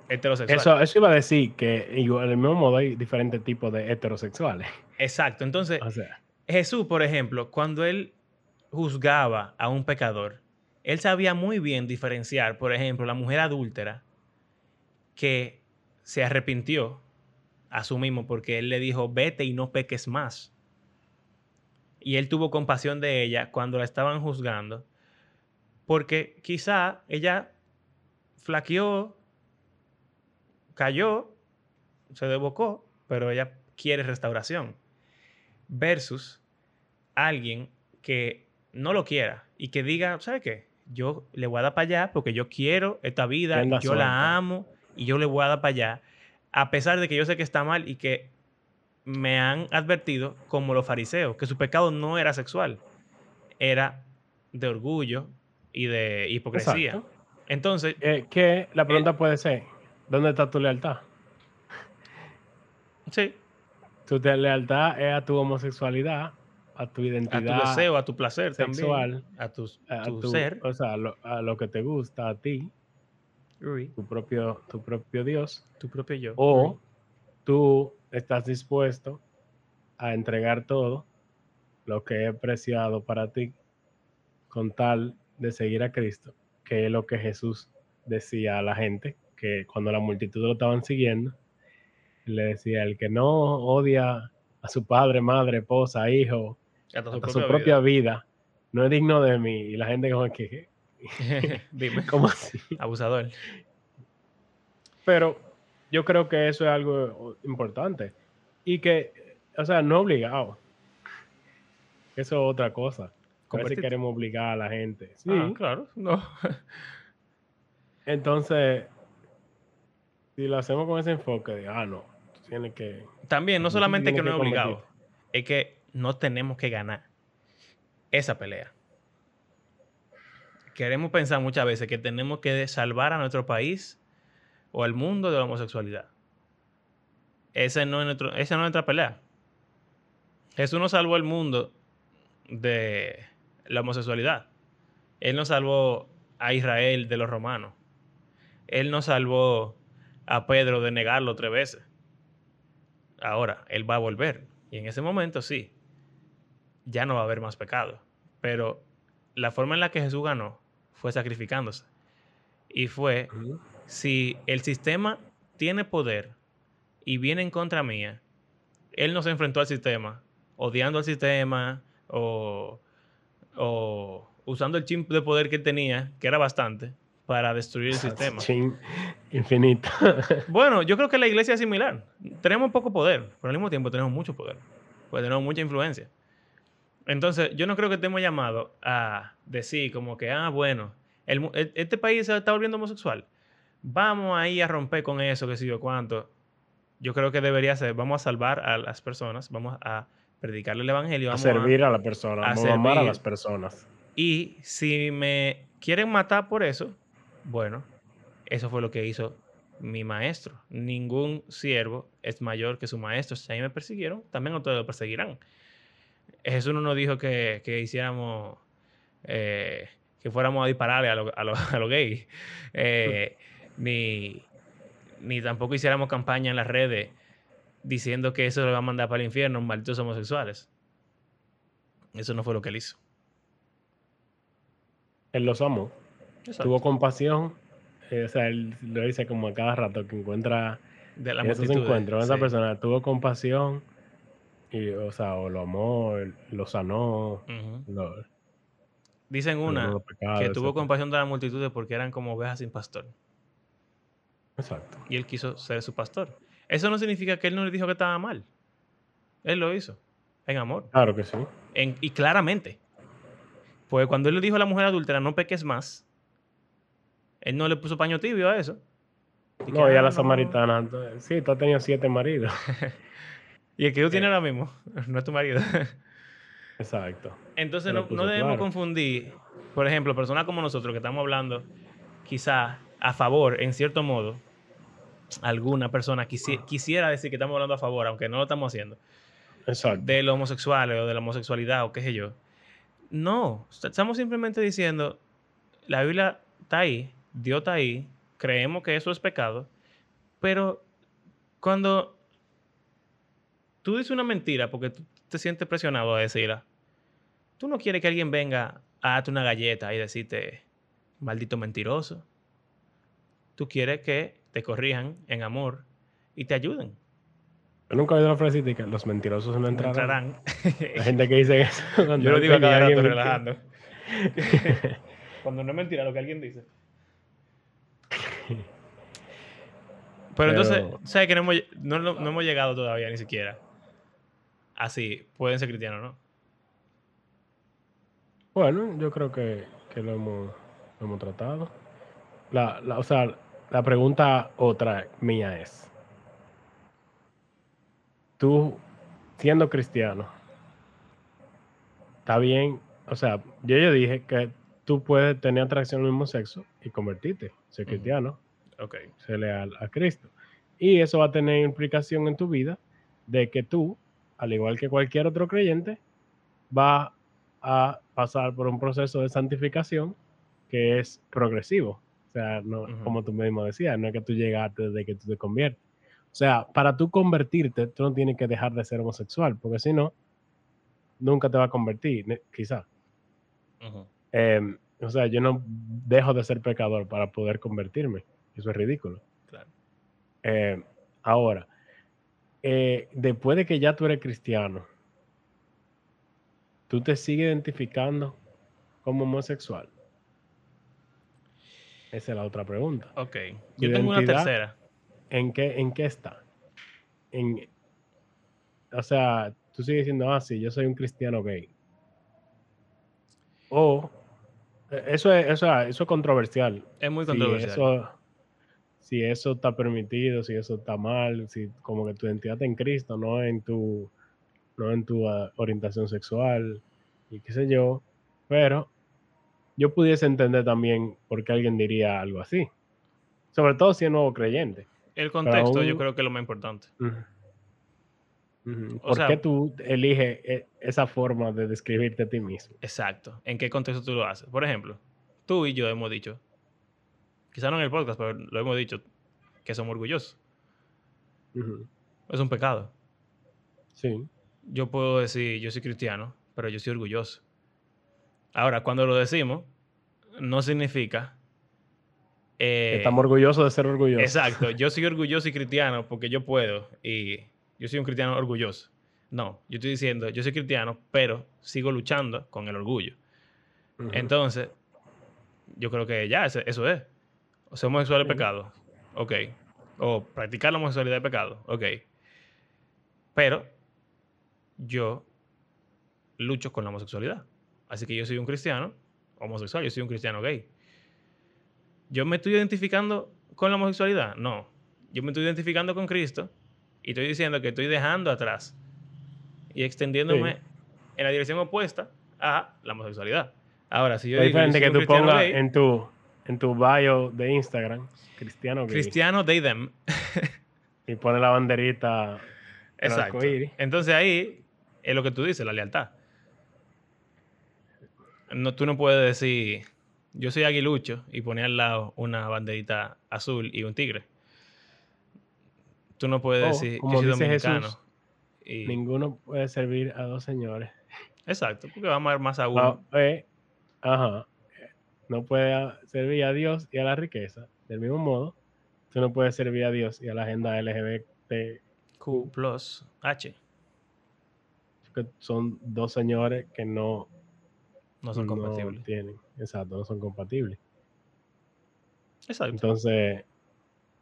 heterosexual. Eso, eso iba a decir que igual, del mismo modo hay diferentes tipos de heterosexuales. Exacto. Entonces, O sea, Jesús, por ejemplo, cuando él juzgaba a un pecador, él sabía muy bien diferenciar, por ejemplo, la mujer adúltera que se arrepintió a su mismo porque él le dijo, vete y no peques más. Y él tuvo compasión de ella cuando la estaban juzgando, porque quizá ella flaqueó, cayó, se debocó, pero ella quiere restauración. Versus alguien que no lo quiera y que diga, ¿sabe qué? Yo le voy a dar para allá porque yo quiero esta vida, yo la amo y yo le voy a dar para allá, a pesar de que yo sé que está mal y que me han advertido, como los fariseos, que su pecado no era sexual, era de orgullo y de hipocresía. Entonces. Eh, que la pregunta eh, puede ser: ¿dónde está tu lealtad? Sí. Tu lealtad es a tu homosexualidad, a tu identidad. A tu deseo, a tu placer sexual, a tu, ser. O sea, a lo, que te gusta a ti. Tu propio, tu propio Dios. Tu propio yo. O tú estás dispuesto a entregar todo lo que es preciado para ti con tal de seguir a Cristo, que es lo que Jesús decía a la gente, que cuando la multitud lo estaban siguiendo, le decía, el que no odia a su padre, madre, esposa, hijo, a su propia vida. no es digno de mí. Y la gente como que... Dime. ¿Cómo así? Abusador. Pero yo creo que eso es algo importante. Y que, o sea, no obligado. Eso es otra cosa. A ver si queremos obligar a la gente. Sí, ah, claro. No. Entonces, si lo hacemos con ese enfoque de, ah, no, tiene que... También, no solamente que no es obligado, es que no tenemos que ganar esa pelea. Queremos pensar muchas veces que tenemos que salvar a nuestro país o al mundo de la homosexualidad. Ese no es nuestro, esa no es nuestra pelea. Jesús no salvó el mundo de la homosexualidad. Él no salvó a Israel de los romanos. Él no salvó a Pedro de negarlo tres veces. Ahora, él va a volver. Y en ese momento sí, ya no va a haber más pecado. Pero la forma en la que Jesús ganó fue sacrificándose. Y fue, si el sistema tiene poder y viene en contra mía, él no se enfrentó al sistema, odiando al sistema o, o usando el chip de poder que tenía, que era bastante, para destruir el sistema. infinito. bueno, yo creo que la iglesia es similar. Tenemos poco poder, pero al mismo tiempo tenemos mucho poder. Pues tenemos mucha influencia. Entonces, yo no creo que estemos llamados a decir como que, ah, bueno, el, e, este país se está volviendo homosexual. Vamos ahí a romper con eso, que sé yo cuánto. Yo creo que debería ser, vamos a salvar a las personas, vamos a predicarle el evangelio. a servir a, la persona, vamos a amar a las personas. Y si me quieren matar por eso, bueno, eso fue lo que hizo mi maestro. Ningún siervo es mayor que su maestro. Si a mí me persiguieron, también ustedes lo perseguirán. Jesús no nos dijo que, hiciéramos, eh, que fuéramos a dispararle a los a lo, gays, eh, ni, ni tampoco hiciéramos campaña en las redes diciendo que eso lo va a mandar para el infierno, malditos homosexuales. Eso no fue lo que él hizo. Él los amó. Tuvo compasión. Eh, o sea, él lo dice como a cada rato que encuentra de la esos encuentros. Esa persona tuvo compasión y, o sea, o lo amó, lo sanó. Dicen una que tuvo compasión de la multitud porque eran como ovejas sin pastor. Exacto. Y él quiso ser su pastor. Eso no significa que él no le dijo que estaba mal. Él lo hizo. En amor. Claro que sí. y claramente. Pues cuando él le dijo a la mujer adúltera, no peques más, él no le puso paño tibio a eso. no, y a la samaritana. Sí, tú has tenido siete maridos. y el que tú tienes ahora mismo no es tu marido. Exacto. Entonces no, debemos confundir, por ejemplo, personas como nosotros que estamos hablando quizá a favor, en cierto modo, alguna persona quisiera decir que estamos hablando a favor, aunque no lo estamos haciendo, Exacto. de los homosexuales o de la homosexualidad o qué sé yo. No, estamos simplemente diciendo, la Biblia está ahí, Dios está ahí, creemos que eso es pecado, pero cuando tú dices una mentira porque tú te sientes presionado a decirla. Tú no quieres que alguien venga a darte una galleta y decirte, maldito mentiroso. Tú quieres que te corrijan en amor y te ayuden. Yo nunca he oído la frase de que los mentirosos no No entrarán. entrarán. La gente que dice eso. cuando Yo lo digo cada rato relajando. Cuando no es mentira lo que alguien dice. Pero, entonces, Pero- ¿sabes que no hemos, no, no- no hemos llegado todavía ni siquiera? Así, pueden ser cristianos, ¿no? Bueno, yo creo que, que lo, hemos, lo hemos tratado. La, la- o sea, la pregunta otra mía es, tú siendo cristiano, está bien, o sea, yo ya dije que tú puedes tener atracción al mismo sexo y convertirte, ser cristiano, Ok. ser leal a Cristo. Y eso va a tener implicación en tu vida de que tú, al igual que cualquier otro creyente, va a pasar por un proceso de santificación que es progresivo. O sea, no, como tú mismo decías, no es que tú llegaste desde que tú te conviertes. O sea, para tú convertirte, tú no tienes que dejar de ser homosexual, porque si no, nunca te va a convertir, quizá. Em, o sea, yo no dejo de ser pecador para poder convertirme. Eso es ridículo. Claro. Eh, ahora, eh, después de que ya tú eres cristiano, ¿tú te sigues identificando como homosexual? Esa es la otra pregunta. Ok. Yo tengo una tercera. ¿En qué, en qué está? En, o sea, tú sigues diciendo, ah, sí, yo soy un cristiano gay. O, eh, eso es, eso, es- eso es controversial. Es muy si controversial. eso, si eso está permitido, si eso está mal, si como que tu identidad está en Cristo, no en tu, no en tu ah, orientación sexual y qué sé yo. Pero yo pudiese entender también por qué alguien diría algo así. Sobre todo si es nuevo creyente. El contexto yo creo que es lo más importante. O ¿Por sea- qué tú eliges e- esa forma de describirte a ti mismo? Exacto. ¿En qué contexto tú lo haces? Por ejemplo, tú y yo hemos dicho, quizá no en el podcast, pero lo hemos dicho, que somos orgullosos. Ujú. Es un pecado. Sí. Yo puedo decir, yo soy cristiano, pero yo soy orgulloso. Ahora, cuando lo decimos, no significa... eh, Estamos orgullosos de ser orgullosos. Exacto, yo soy orgulloso y cristiano porque yo puedo y yo soy un cristiano orgulloso. No, yo estoy diciendo, yo soy cristiano, pero sigo luchando con el orgullo. Ujú. Entonces, yo creo que ya, ese- eso es. O ser homosexual es pecado. Ok. O practicar la homosexualidad es pecado. Ok. Pero yo lucho con la homosexualidad. Así que yo soy un cristiano homosexual, yo soy un cristiano gay. ¿Yo me estoy identificando con la homosexualidad? No. Yo me estoy identificando con Cristo y estoy diciendo que estoy dejando atrás y extendiéndome Sí. en la dirección opuesta a la homosexualidad. Ahora, si yo es digo diferente que tú pongas en tu, en tu bio de Instagram, cristiano gay, cristiano they them. y pones la banderita Exacto. Entonces ahí es lo que tú dices, la lealtad. No, tú no puedes decir, yo soy aguilucho y poner al lado una banderita azul y un tigre. Tú no puedes O, decir, Oh, como yo soy dice dominicano. Jesús, y- Ninguno puede servir a dos señores. Exacto, porque va a amar más a uno. No, eh, ajá. No puede servir a Dios y a la riqueza. Del mismo modo, tú no puedes servir a Dios y a la agenda LGBT, Q plus H. que son dos señores que no, No son no compatibles. tienen. Exacto, no son compatibles. Exacto. Entonces,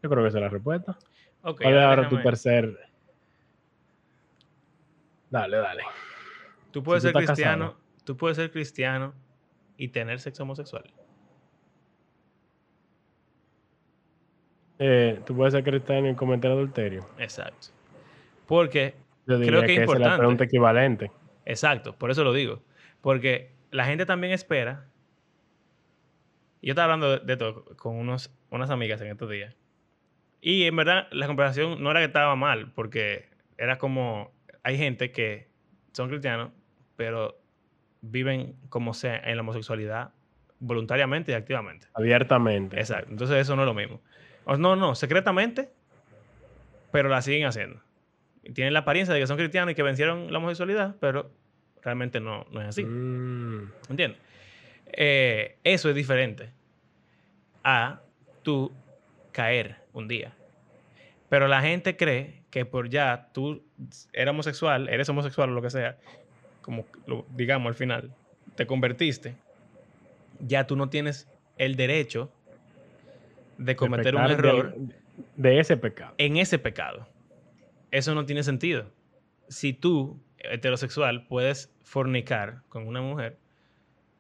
yo creo que esa es la respuesta. Ok, ¿Cuál es ahora tu tercer? Dale, dale. Tú puedes ser cristiano, casado. tú puedes ser cristiano y tener sexo homosexual. Eh, tú puedes ser cristiano y cometer adulterio. Exacto. Porque, Yo Creo que es es la importante. pregunta equivalente. exacto, por eso lo digo. Porque la gente también espera. Yo estaba hablando de, de esto con unos, unas amigas en estos días. Y en verdad, la comparación no era que estaba mal, porque era como. Hay gente que son cristianos, pero viven como sea en la homosexualidad voluntariamente y activamente. Abiertamente. Exacto. Entonces eso no es lo mismo. O- no, no, secretamente, pero la siguen haciendo. tienen la apariencia de que son cristianos y que vencieron la homosexualidad, pero realmente no, no es así. Mm, ¿Entiendes? Eh, eso es diferente a tú caer un día. Pero la gente cree que por ya tú eres homosexual, eres homosexual o lo que sea, como lo- digamos al final, te convertiste, ya tú no tienes el derecho de de cometer un error de ese pecado. en ese pecado. Eso no tiene sentido. Si tú, heterosexual, puedes fornicar con una mujer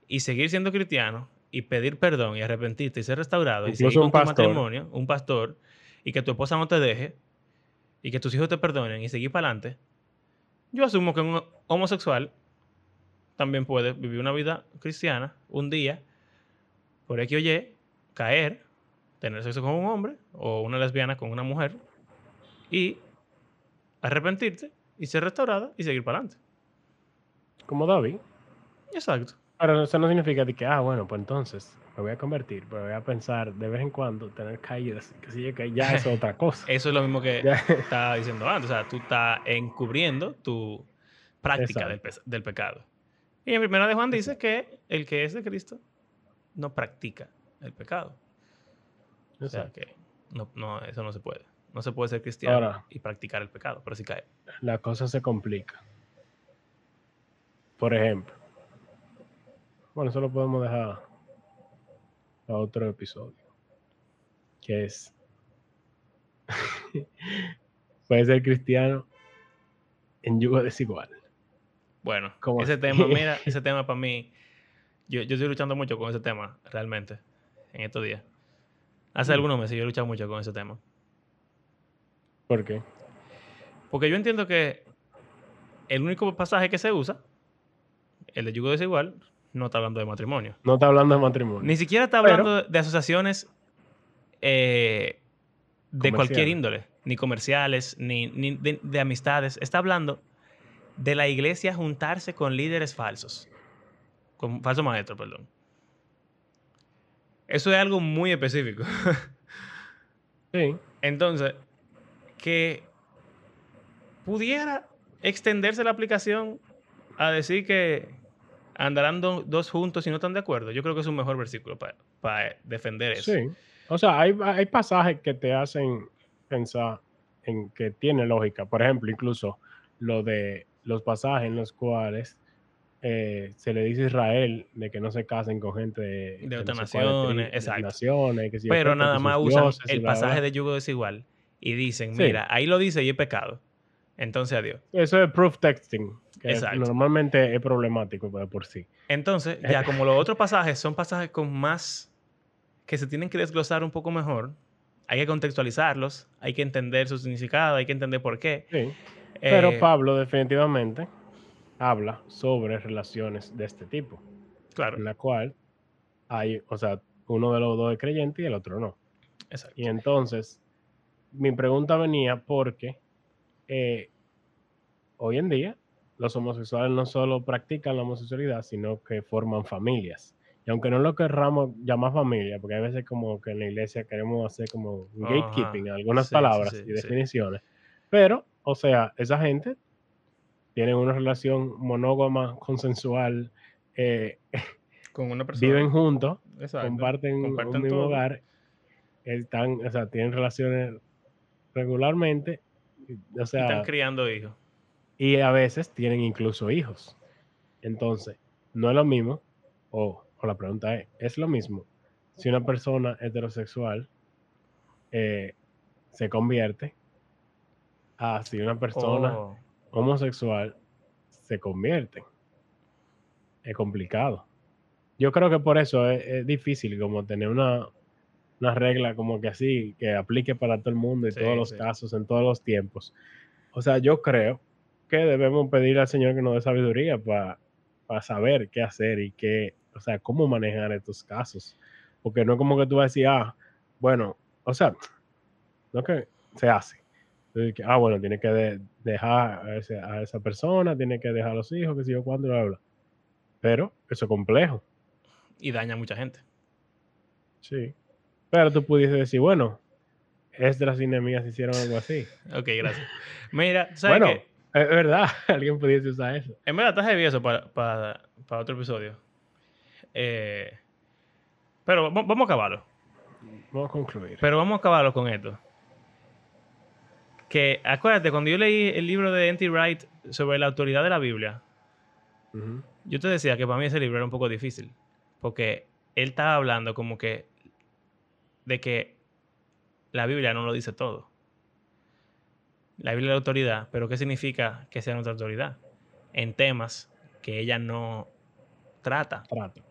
y seguir siendo cristiano y pedir perdón y arrepentirte y ser restaurado y seguir un con tu pastor. matrimonio, un pastor, y que tu esposa no te deje y que tus hijos te perdonen y seguir para adelante, yo asumo que un homosexual también puede vivir una vida cristiana un día, por X o Y, caer, tener sexo con un hombre o una lesbiana con una mujer y arrepentirte y ser restaurada y seguir para adelante. Como David. Exacto. Pero eso no significa de que, ah, bueno, pues entonces me voy a convertir, pero voy a pensar de vez en cuando tener caídas, que si yo que ya es otra cosa. Eso es lo mismo que estaba diciendo antes. O sea, tú estás encubriendo tu práctica del, Exacto. pe- del pecado. Y en primera de Juan dice que el que es de Cristo no practica el pecado. O sea que no, no, eso no se puede. No se puede ser cristiano Ahora. y practicar el pecado, pero sí cae. La cosa se complica. Por ejemplo, bueno, eso lo podemos dejar a otro episodio, que es, puede ser cristiano en yugo desigual. Bueno, ¿Cómo ese tema, mira, ese tema para mí, yo, yo estoy luchando mucho con ese tema, realmente, en estos días. Hace Mm. algunos meses yo he luchado mucho con ese tema. ¿Por qué? Porque yo entiendo que el único pasaje que se usa, el de yugo desigual, no está hablando de matrimonio. No está hablando de matrimonio. Ni siquiera está Pero- hablando de asociaciones eh, de cualquier índole, ni comerciales, ni, ni de, de amistades. Está hablando de la iglesia juntarse con líderes falsos, con falsos maestros, perdón. Eso es algo muy específico. Sí, Entonces, que pudiera extenderse la aplicación a decir que andarán do- dos juntos y no están de acuerdo, yo creo que es un mejor versículo para defender eso. sí. O sea, hay, hay pasajes que te hacen pensar en que tiene lógica. Por ejemplo, incluso lo de los pasajes en los cuales eh, se le dice a Israel de que no se casen con gente de, De otras no naciones, exacto. naciones, que si Pero nada más usan dioses el pasaje de yugo desigual y dicen, Sí. mira, ahí lo dice y es pecado. Entonces, adiós. Eso es proof texting, que Exacto. normalmente es problemático de por sí. Entonces, ya como los otros pasajes son pasajes con más que se tienen que desglosar un poco mejor, hay que contextualizarlos, hay que entender su significado, hay que entender por qué. Sí. Pero Eh, Pablo definitivamente habla sobre relaciones de este tipo. Claro, en la cual hay, o sea, uno de los dos es creyente y el otro no. exacto. Y entonces, mi pregunta venía porque eh, hoy en día los homosexuales no solo practican la homosexualidad, sino que forman familias. Y aunque no lo querramos llamar familia, porque a veces como que en la iglesia queremos hacer como Ajá. gatekeeping en algunas Sí, palabras sí, y sí. definiciones. Pero, o sea, esa gente tiene una relación monógama, consensual, eh, Con una persona. viven juntos, Exacto. comparten, comparten un mismo todo. hogar, están, o sea, tienen relaciones regularmente, y- o y están sea, criando hijos. Y a veces tienen incluso hijos. Entonces, no es lo mismo, o, o la pregunta es, ¿es lo mismo si una persona heterosexual eh, se convierte a si una persona Oh, homosexual se convierte? Es complicado. Yo creo que por eso es, es difícil como tener una, una regla como que así, que aplique para todo el mundo y Sí, todos los sí. casos, en todos los tiempos. O sea, yo creo que debemos pedir al Señor que nos dé sabiduría para saber qué hacer y qué, o sea, cómo manejar estos casos. Porque no es como que tú vas a decir, ah, bueno, o sea, no que se hace. Entonces, ah, bueno, tiene que de- dejar a, ese- a esa persona, tiene que dejar a los hijos, que sé yo cuándo, bla, bla. Pero eso es complejo. y daña a mucha gente. Sí. Pero tú pudieses decir, bueno, Esdras y Nehemías hicieron algo así. Ok, gracias. Mira, ¿sabes Bueno, qué? Es verdad, alguien pudiese usar eso. En verdad está heavy eso para, para, para otro episodio. Eh, pero va- vamos a acabarlo. Vamos a concluir. Pero vamos a acabarlo con esto. Que acuérdate, cuando yo leí el libro de N.T. Wright sobre la autoridad de la Biblia, yo te decía que para mí ese libro era un poco difícil. Porque él estaba hablando como que de que la Biblia no lo dice todo. La Biblia es la autoridad, pero ¿qué significa que sea nuestra autoridad? En temas que ella no trata. Trato.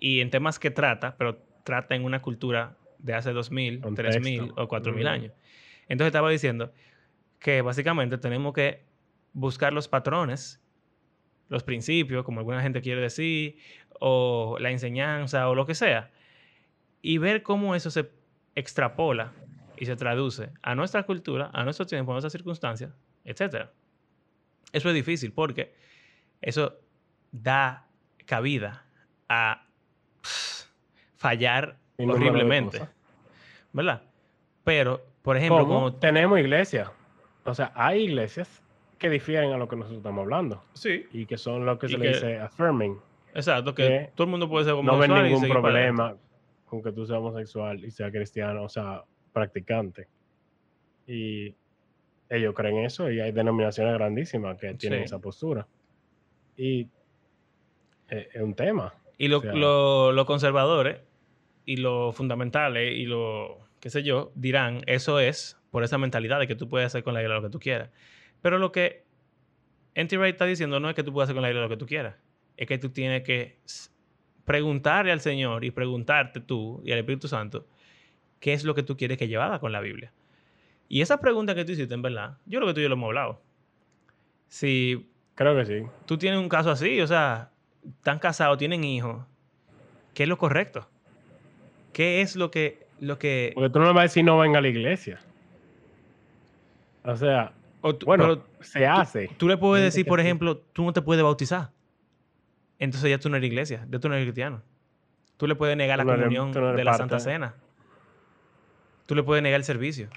Y en temas que trata, pero trata en una cultura de hace 2000, Contexto. 3000 o 4000 Ujú. años. Entonces estaba diciendo que básicamente tenemos que buscar los patrones, los principios, como alguna gente quiere decir, o la enseñanza o lo que sea, y ver cómo eso se extrapola y se traduce a nuestra cultura, a nuestro tiempo, a nuestras circunstancias, etc. Eso es difícil porque eso da cabida a fallar horriblemente. ¿verdad? Pero, por ejemplo, como... Tenemos iglesias. O sea, hay iglesias que difieren a lo que nosotros estamos hablando. Sí, Y que son lo que Y se que- le dice affirming. exacto, que que todo el mundo puede ser No ven homosexual y ningún para problema con que tú seas homosexual y seas cristiano, o sea, practicante. Y ellos creen eso y hay denominaciones grandísimas que tienen Sí. esa postura. Y es, es un tema. Y lo- O sea- lo- los conservadores y los fundamentales y los, qué sé yo, dirán, eso es por esa mentalidad de que tú puedes hacer con la isla lo que tú quieras. Pero lo que N.T. Wright está diciendo no es que tú puedas hacer con la isla lo que tú quieras. Es que tú tienes que preguntarle al Señor y preguntarte tú y al Espíritu Santo qué es lo que tú quieres que llevada con la Biblia. Y esa pregunta que tú hiciste, en verdad, yo creo que tú y yo lo hemos hablado. Si Creo que sí. tú tienes un caso así, o sea, están casados, tienen hijos, ¿qué es lo correcto? ¿Qué es lo que, lo que, Porque tú no me vas a decir no venga a la iglesia. O sea, o tú- bueno, pero se hace. tú le puedes decir, por ejemplo, tú no te puedes bautizar. Entonces ya tú no eres iglesia, ya tú no eres cristiano. Tú le puedes negar Tú la no comunión no de la parte Santa Cena. Tú le puedes negar el servicio.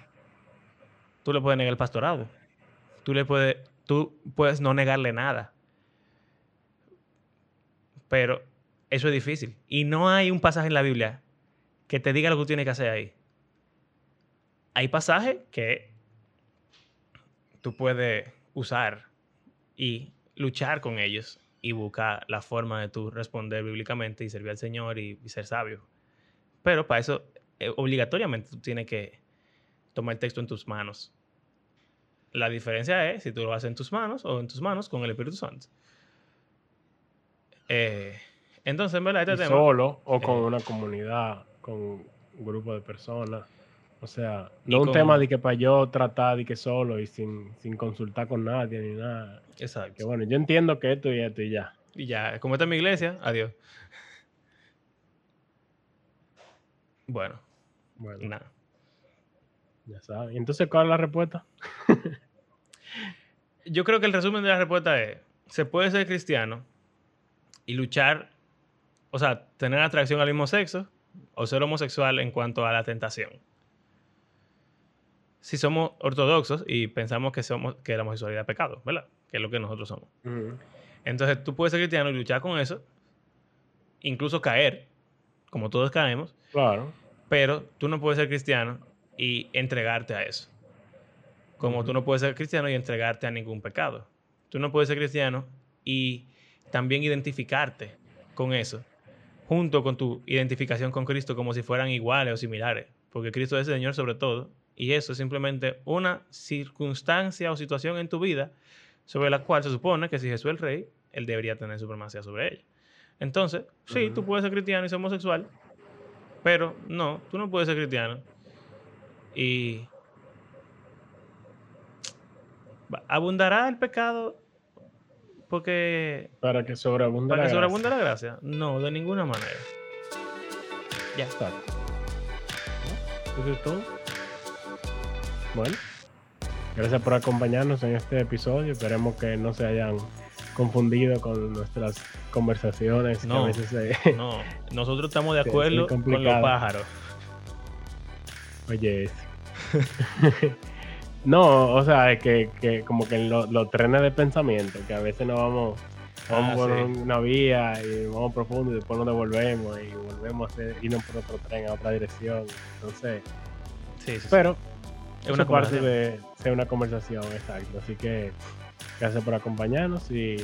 Tú le puedes negar el pastorado. Tú le puedes, tú puedes no negarle nada. Pero eso es difícil. Y no hay un pasaje en la Biblia que te diga lo que tú tienes que hacer ahí. Hay pasajes que tú puedes usar y luchar con ellos y buscar la forma de tú responder bíblicamente y servir al Señor y, y ser sabio. Pero para eso, eh, obligatoriamente tú tienes que tomar el texto en tus manos. La diferencia es si tú lo haces en tus manos o en tus manos con el Espíritu Santo. Eh, entonces, en verdad, este y tema... solo o con eh, una comunidad, con un grupo de personas. O sea, no un con- tema de que para yo tratar de que solo y sin, sin consultar con nadie ni nada. Exacto. Que bueno, yo entiendo que esto y esto y ya. Y ya, como esta es mi iglesia, adiós. Bueno, Bueno, nada. ya sabes. ¿Y entonces cuál es la respuesta? Yo creo que el resumen de la respuesta es, se puede ser cristiano y luchar, o sea, tener atracción al mismo sexo o ser homosexual en cuanto a la tentación. Si somos ortodoxos y pensamos que, somos, que la homosexualidad es pecado, ¿verdad? Que es lo que nosotros somos. Entonces tú puedes ser cristiano y luchar con eso, incluso caer, como todos caemos, Claro. Pero tú no puedes ser cristiano y entregarte a eso. Como tú no puedes ser cristiano y entregarte a ningún pecado. Tú no puedes ser cristiano y también identificarte con eso, junto con tu identificación con Cristo como si fueran iguales o similares. Porque Cristo es el Señor sobre todo. Y eso es simplemente una circunstancia o situación en tu vida sobre la cual se supone que si Jesús es el rey, Él debería tener supremacía sobre ella. Entonces, sí, tú puedes ser cristiano y ser homosexual, pero no, tú no puedes ser cristiano. Y abundará el pecado porque Para que sobreabunde para la que gracia. sobreabunde la gracia. No, de ninguna manera. Ya. ¿No? Eso es todo. Bueno, gracias por acompañarnos en este episodio. Esperemos que no se hayan confundido con nuestras conversaciones. que No. a veces se- No, nosotros estamos de acuerdo con los pájaros. Oye, no, o sea, es que, que como que en lo- los trenes de pensamiento, que a veces nos vamos, vamos Ah, por sí. una vía y vamos profundo y después nos devolvemos y volvemos a irnos por otro tren a otra dirección. Entonces, Sí, sí, pero es es una parte de ser una conversación, exacto. Así que gracias por acompañarnos y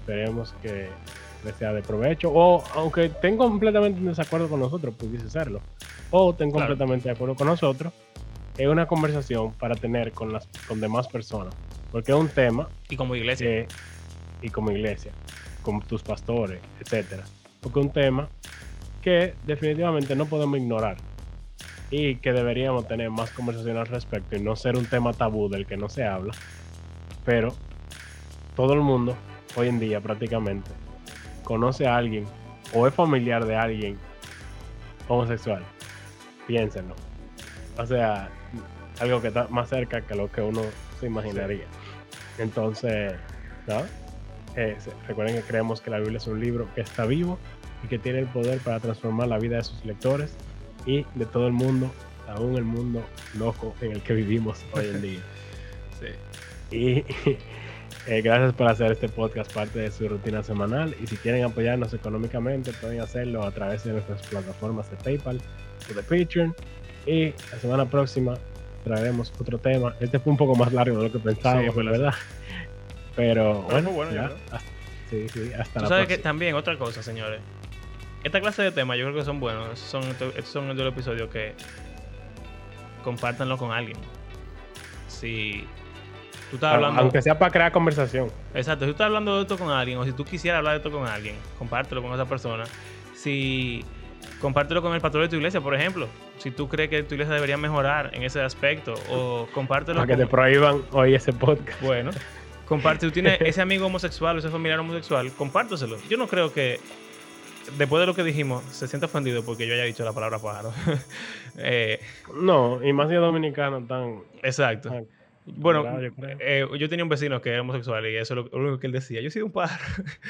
esperemos que les sea de provecho. O aunque estén completamente en desacuerdo con nosotros, pudiese serlo. O estén Claro. completamente de acuerdo con nosotros. Es una conversación para tener con las con demás personas. Porque es un tema Y como iglesia. que, y como iglesia, con tus pastores, etcétera. Porque es un tema que definitivamente no podemos ignorar y que deberíamos tener más conversación al respecto y no ser un tema tabú del que no se habla. Pero todo el mundo, hoy en día prácticamente, conoce a alguien o es familiar de alguien homosexual. Piénsenlo. O sea, algo que está más cerca que lo que uno se imaginaría. Entonces, ¿no? Eh, recuerden que creemos que la Biblia es un libro que está vivo y que tiene el poder para transformar la vida de sus lectores y de todo el mundo, aún el mundo loco en el que vivimos hoy en día. Sí. Y eh, gracias por hacer este podcast parte de su rutina semanal. Y si quieren apoyarnos económicamente, pueden hacerlo a través de nuestras plataformas de PayPal o de Patreon. Y la semana próxima traeremos otro tema. Este fue un poco más largo de lo que pensábamos, fue la verdad. Pero bueno, bueno, ya, hasta- sí, sí, hasta Tú la sabes que próxima. también, otra cosa, señores. Esta clase de temas yo creo que son buenos. Son, estos son los episodios que compártanlo con alguien. Si tú estás hablando. Aunque sea para crear conversación. Exacto, si tú estás hablando de esto con alguien, o si tú quisieras hablar de esto con alguien, compártelo con esa persona. Si compártelo con el pastor de tu iglesia, por ejemplo. Si tú crees que tu iglesia debería mejorar en ese aspecto, o compártelo Para que te prohíban hoy ese podcast. bueno, comparte. Si tú tienes ese amigo homosexual o ese familiar homosexual, compárteselo. Yo no creo que, después de lo que dijimos, se sienta ofendido porque yo haya dicho la palabra pájaro. Eh, No, y más si es dominicano tan. exacto. Ah, Bueno, yo eh, yo tenía un vecino que era homosexual y eso es lo, único que él decía. Yo he sido un pájaro.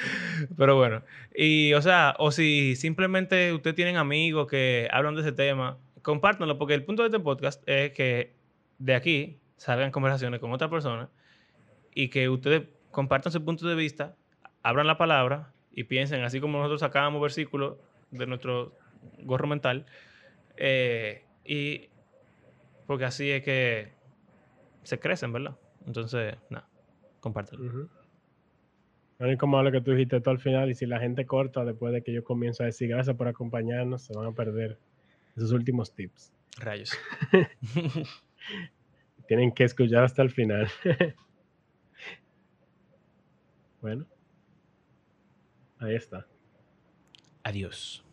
Pero bueno. Y, o sea, o si simplemente ustedes tienen amigos que hablan de ese tema, compártanlo, porque el punto de este podcast es que de aquí salgan conversaciones con otra persona y que ustedes compartan su punto de vista, abran la palabra y piensen, así como nosotros sacábamos versículos de nuestro gorro mental, eh, y porque así es que se crecen, ¿verdad? Entonces, nada, compártelo. Ujú. Lo único malo que tú dijiste todo al final, y si la gente corta después de que yo comienzo a decir gracias por acompañarnos, se van a perder esos últimos tips. Rayos. Tienen que escuchar hasta el final. bueno, ahí está. Adiós.